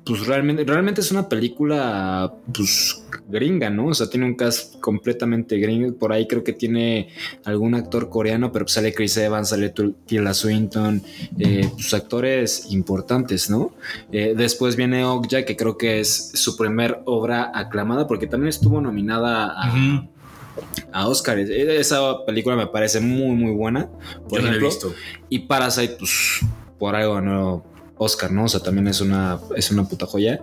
Pues realmente, realmente es una película, pues gringa, ¿no? O sea, tiene un cast completamente gringo. Por ahí creo que tiene algún actor coreano, pero pues sale Chris Evans, sale Tilda Swinton, eh, pues actores importantes, ¿no? Eh, después viene Okja, que creo que es su primer obra aclamada, porque también estuvo nominada a, a Oscar. E- Esa película me parece muy, muy buena. Por
Yo no la he
ejemplo,
visto.
y Parasite, pues por algo ganó Oscar, ¿no? O sea, también es una, es una puta joya.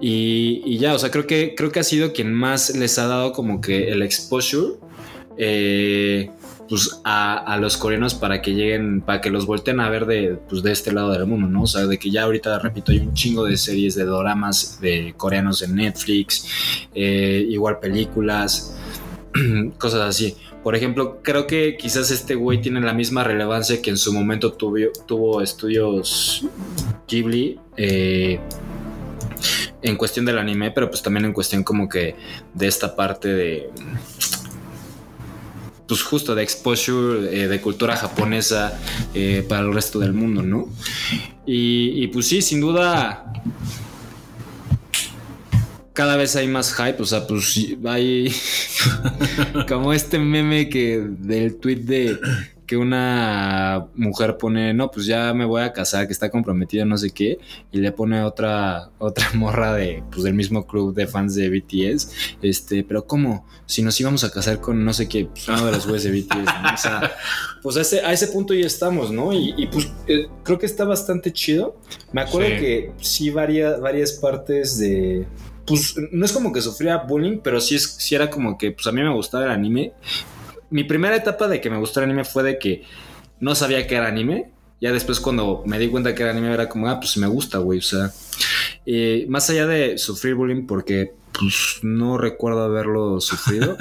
Y, ya, o sea, creo que, creo que ha sido quien más les ha dado como que el exposure eh, pues a, a los coreanos para que lleguen, para que los volteen a ver de, pues, de este lado del mundo, ¿no? O sea, de que ya ahorita, repito, hay un chingo de series de doramas de coreanos en Netflix, eh, igual películas. [CLEARS THROAT] cosas así. Por ejemplo, creo que quizás este güey tiene la misma relevancia que en su momento tuvo, estudios Ghibli. eh, en cuestión del anime, pero pues también en cuestión como que de esta parte de pues justo de exposure eh, de cultura japonesa eh, para el resto del mundo, ¿no? Y, pues sí, sin duda cada vez hay más hype, o sea, pues hay [LAUGHS] como este meme que del tweet de que una mujer pone, no, pues ya me voy a casar, que está comprometida, no sé qué, y le pone otra, otra [LAUGHS] morra de, pues del mismo club de fans de BTS, este, pero ¿cómo? Si nos íbamos a casar con no sé qué, pues uno de los güeyes de BTS, ¿no? O sea, pues a ese, a ese punto ya estamos, ¿no? Y, y pues eh, creo que está bastante chido. Me acuerdo
Sí.
que sí varias, varias partes de... Pues no es como que sufría bullying, pero sí, es, sí era como que pues a mí me gustaba el anime. Mi primera etapa de que me gustó el anime fue de que no sabía que era anime. Ya después cuando me di cuenta que era anime era como, ah, pues me gusta, güey. O sea, eh, más allá de sufrir bullying, porque pues no recuerdo haberlo sufrido.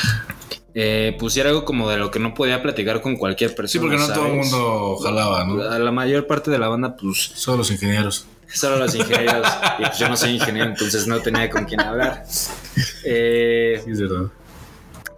[LAUGHS] eh, pues era algo como de lo que no podía platicar con cualquier persona.
Sí, porque no todo el mundo jalaba, ¿no?
A la mayor parte de la banda, pues
Solo los ingenieros.
Solo los ingenieros. y pues yo no soy ingeniero, entonces no tenía con quién hablar. Eh,
Sí, es verdad.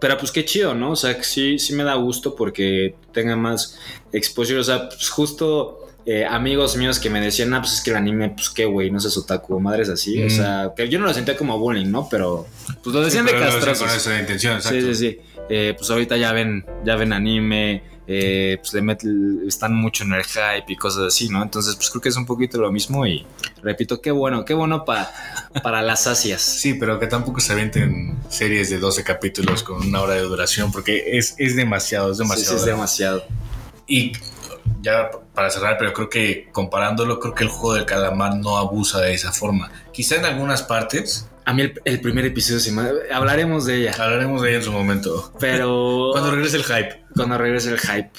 pero pues qué chido, ¿no? O sea, que sí, sí me da gusto porque tenga más exposure. O sea, pues justo eh, amigos míos que me decían, ah, pues es que el anime, pues qué güey, no seas otaku, madres así. O
Mm.
sea, que yo no lo sentía como bullying, ¿no? Pero pues lo decían
Sí,
de castrosos.
Con esa intención,
Sí, sí, sí. Eh, pues ahorita ya ven, ya ven anime, eh, pues le met- están mucho en el hype y cosas así, ¿no? Entonces, pues creo que es un poquito lo mismo y repito, qué bueno, qué bueno pa- para las asias. [LAUGHS]
Sí, pero que tampoco se avienten series de 12 capítulos con una hora de duración, porque es, es demasiado, es
Sí, sí,
demasiado.
es demasiado.
Y ya para cerrar, pero creo que comparándolo, creo que el juego del calamar no abusa de esa forma. Quizá en algunas partes,
A mí el, el primer episodio, sí me- hablaremos de ella,
hablaremos de ella en su momento.
pero [LAUGHS]
Cuando regrese el hype,
cuando regrese el hype,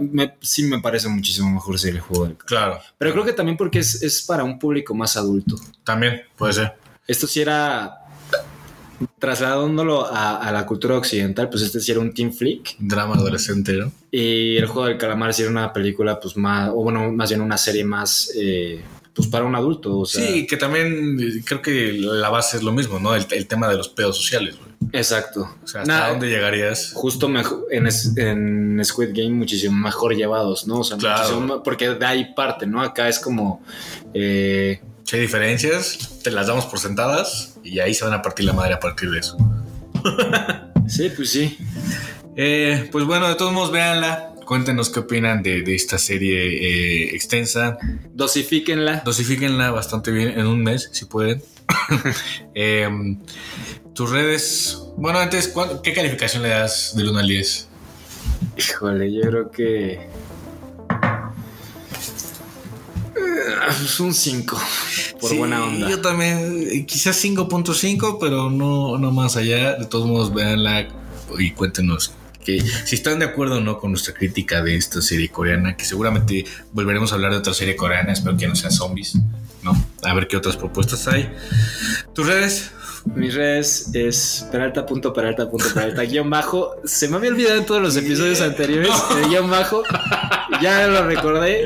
me- sí me parece muchísimo mejor ser el juego del
claro.
Pero creo que también porque es, es para un público más adulto.
También puede ser.
Esto sí era trasladándolo a, a la cultura occidental, pues este sí era un teen flick.
Drama adolescente, ¿no?
Y el juego del calamar sí era una película, pues más, o bueno, más bien una serie más, eh, pues para un adulto. O sea,
Sí, que también eh, creo que la base es lo mismo, ¿no? El, el tema de los pedos sociales, güey.
Exacto.
O sea, ¿hasta dónde llegarías?
Justo mejo- en, es- en Squid Game muchísimo mejor llevados, ¿no? O sea,
Claro.
muchísimo porque de ahí parte, ¿no? Acá es como... eh,
Si hay diferencias, te las damos por sentadas y ahí se van a partir la madre a partir de eso. [LAUGHS]
sí, pues sí.
Eh, pues bueno, de todos modos, véanla. Cuéntenos qué opinan de, de esta serie eh, extensa.
Dosifíquenla.
Dosifíquenla bastante bien en un mes, si pueden. [LAUGHS] Em, tus redes. Bueno, antes, ¿cuál- ¿qué calificación le das del 1 al 10?
Híjole, yo creo que... Eh, Es un 5, por
Sí,
buena onda.
Yo también, eh, quizás 5.5, pero no, no más allá. De todos modos, véanla y cuéntenos que si están de acuerdo o no con nuestra crítica de esta serie coreana, que seguramente volveremos a hablar de otra serie coreana, espero que no sea zombies, ¿no? A ver qué otras propuestas hay. ¿Tus redes?
Mis redes es peralta.peralta.peralta guion bajo. Se me había olvidado en todos los episodios anteriores el guion bajo. Ya lo recordé.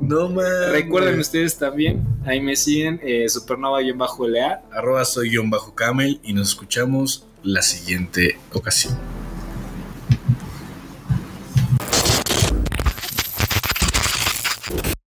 No mames.
Recuerden ustedes también. Ahí me siguen. eh, supernova guion bajo LA.
Arroba soy guion bajo camel y nos escuchamos la siguiente ocasión.